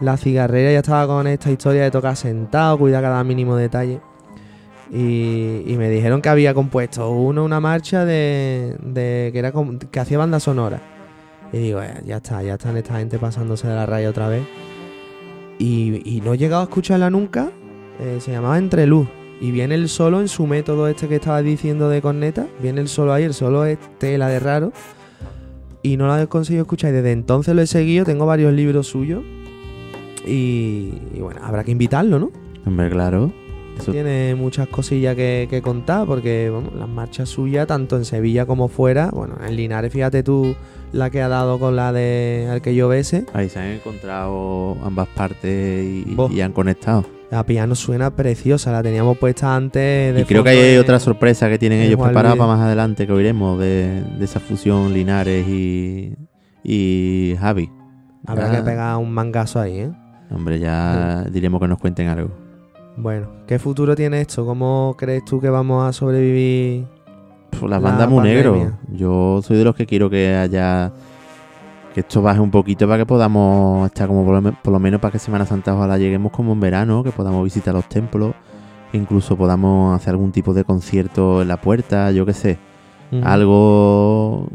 la cigarrera ya estaba con esta historia de tocar sentado, cuidar cada mínimo detalle. Y, me dijeron que había compuesto uno una marcha de, de que era que hacía banda sonora. Y digo, "Eh, ya está, ya están esta gente pasándose de la raya otra vez. Y, no he llegado a escucharla nunca. eh, se llamaba Entre Luz. Y viene el solo en su método este que estaba diciendo de corneta. Viene el solo ahí, el solo es tela de raro. Y no lo he conseguido escuchar. Y desde entonces lo he seguido. Tengo varios libros suyos. Y, y bueno, habrá que invitarlo, ¿no? Hombre, claro. Eso- Tiene muchas cosillas que, que contar. Porque vamos, las marchas suyas, tanto en Sevilla como fuera. Bueno, en Linares, fíjate tú la que ha dado con la de Al que yo bese. Ahí se han encontrado ambas partes y, y han conectado. La piano suena preciosa, la teníamos puesta antes de Y creo que hay otra sorpresa que tienen en ellos preparada para más adelante que oiremos de, de esa fusión Linares y, y Javi. Habrá que pegar un mangazo ahí, ¿eh? Hombre, ya diremos que nos cuenten algo. Bueno, ¿qué futuro tiene esto? ¿Cómo crees tú que vamos a sobrevivir? Pues las la bandas muy negro. Yo soy de los que quiero que haya. Que esto baje un poquito para que podamos estar como por lo, me- por lo menos para que Semana Santa ojalá lleguemos como en verano, que podamos visitar los templos, incluso podamos hacer algún tipo de concierto en la puerta, yo qué sé. Algo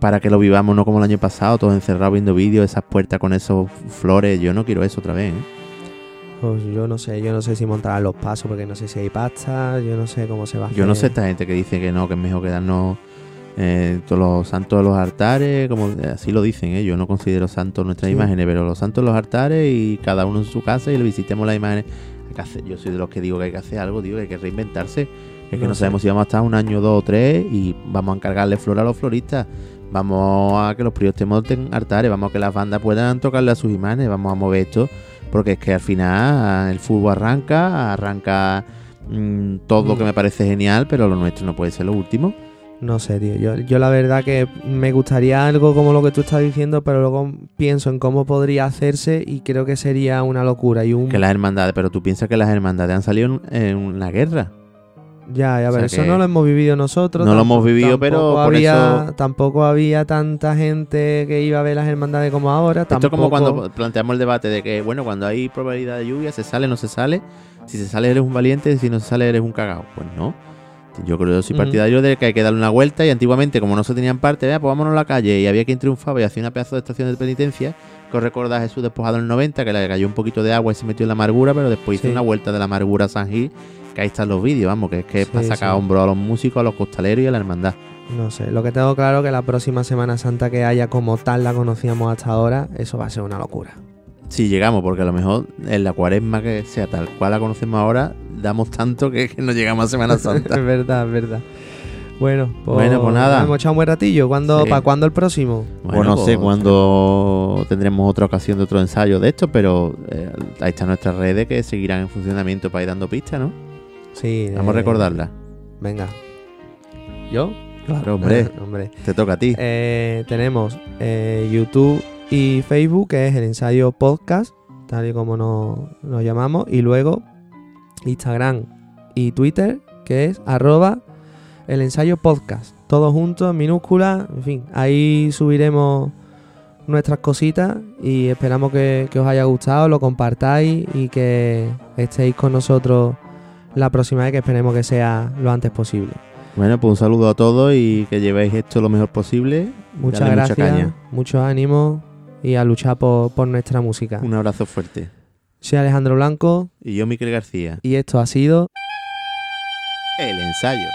para que lo vivamos, no como el año pasado, todos encerrados viendo vídeos, esas puertas con esos flores. Yo no quiero eso otra vez. ¿eh? Pues yo no sé, yo no sé si montarán los pasos porque no sé si hay pasta, yo no sé cómo se va a hacer. Yo no sé esta gente que dice que no, que es mejor quedarnos eh, todos los santos de los altares, como eh, así lo dicen, ¿eh? yo no considero santos nuestras Sí. imágenes, pero los santos de los altares y cada uno en su casa y le visitemos las imágenes. Yo soy de los que digo que hay que hacer algo, tío, que hay que reinventarse. Es que No no, sé. sabemos si vamos a estar un año, dos o tres y vamos a encargarle flor a los floristas. Vamos a que los priostes monten altares, vamos a que las bandas puedan tocarle a sus imágenes, vamos a mover esto, porque es que al final el fútbol arranca, arranca mm, todo Mm. que me parece genial, pero lo nuestro no puede ser lo último. No sé, tío. Yo, yo la verdad que me gustaría algo como lo que tú estás diciendo, pero luego pienso en cómo podría hacerse y creo que sería una locura. Y un... Que las hermandades, pero tú piensas que las hermandades han salido en, en una guerra. Ya, ya, O pero sea eso no lo hemos vivido nosotros. no lo hemos vivido, pero tampoco por había, eso- Tampoco había tanta gente que iba a ver las hermandades como ahora. Esto es como tampoco- cuando planteamos el debate de que, bueno, cuando hay probabilidad de lluvia, se sale, no se sale. Si se sale, eres un valiente, si no se sale, eres un cagao. Pues no. Yo creo que soy partidario de que hay que darle una vuelta y antiguamente, como no se tenían parte, vea, pues vámonos a la calle y había quien triunfaba y hacía una pedazo de estación de penitencia. Que os recuerda a Jesús despojado en el 90, que le cayó un poquito de agua y se metió en la amargura, pero después hizo Sí. una vuelta de la amargura a San Gil, que ahí están los vídeos, vamos, que es que es Sí, para sacar sí. hombro a los músicos, a los costaleros y a la hermandad. No sé, lo que tengo claro que la próxima Semana Santa que haya como tal la conocíamos hasta ahora, eso va a ser una locura. Si llegamos, porque a lo mejor en la cuaresma que sea tal cual la conocemos ahora, damos tanto que, que no llegamos a Semana Santa. es verdad, es verdad. Bueno, pues, Bueno, pues nada. Hemos echado un buen ratillo. ¿Cuándo, Sí. ¿Para cuándo el próximo? Bueno, no sé cuándo tendremos otra ocasión de otro ensayo de esto, pero eh, ahí están nuestras redes que seguirán en funcionamiento para ir dando pistas, ¿no? Sí. Vamos a eh, recordarlas. Venga. ¿Yo? Claro, hombre. Hombre. Te toca a ti. Eh, tenemos eh, YouTube y Facebook, que es el ensayo podcast, tal y como nos, nos llamamos. Y luego Instagram y Twitter, que es arroba el ensayo podcast. Todos juntos, en minúsculas, en fin. Ahí subiremos nuestras cositas y esperamos que, que os haya gustado, lo compartáis y que estéis con nosotros la próxima vez que esperemos que sea lo antes posible. Bueno, pues un saludo a todos y que llevéis esto lo mejor posible. Muchas Dale gracias, Mucha caña. mucho ánimo y a luchar por, por nuestra música. Un abrazo fuerte. Soy Alejandro Blanco Y yo, Miquel García. y esto ha sido El ensayo.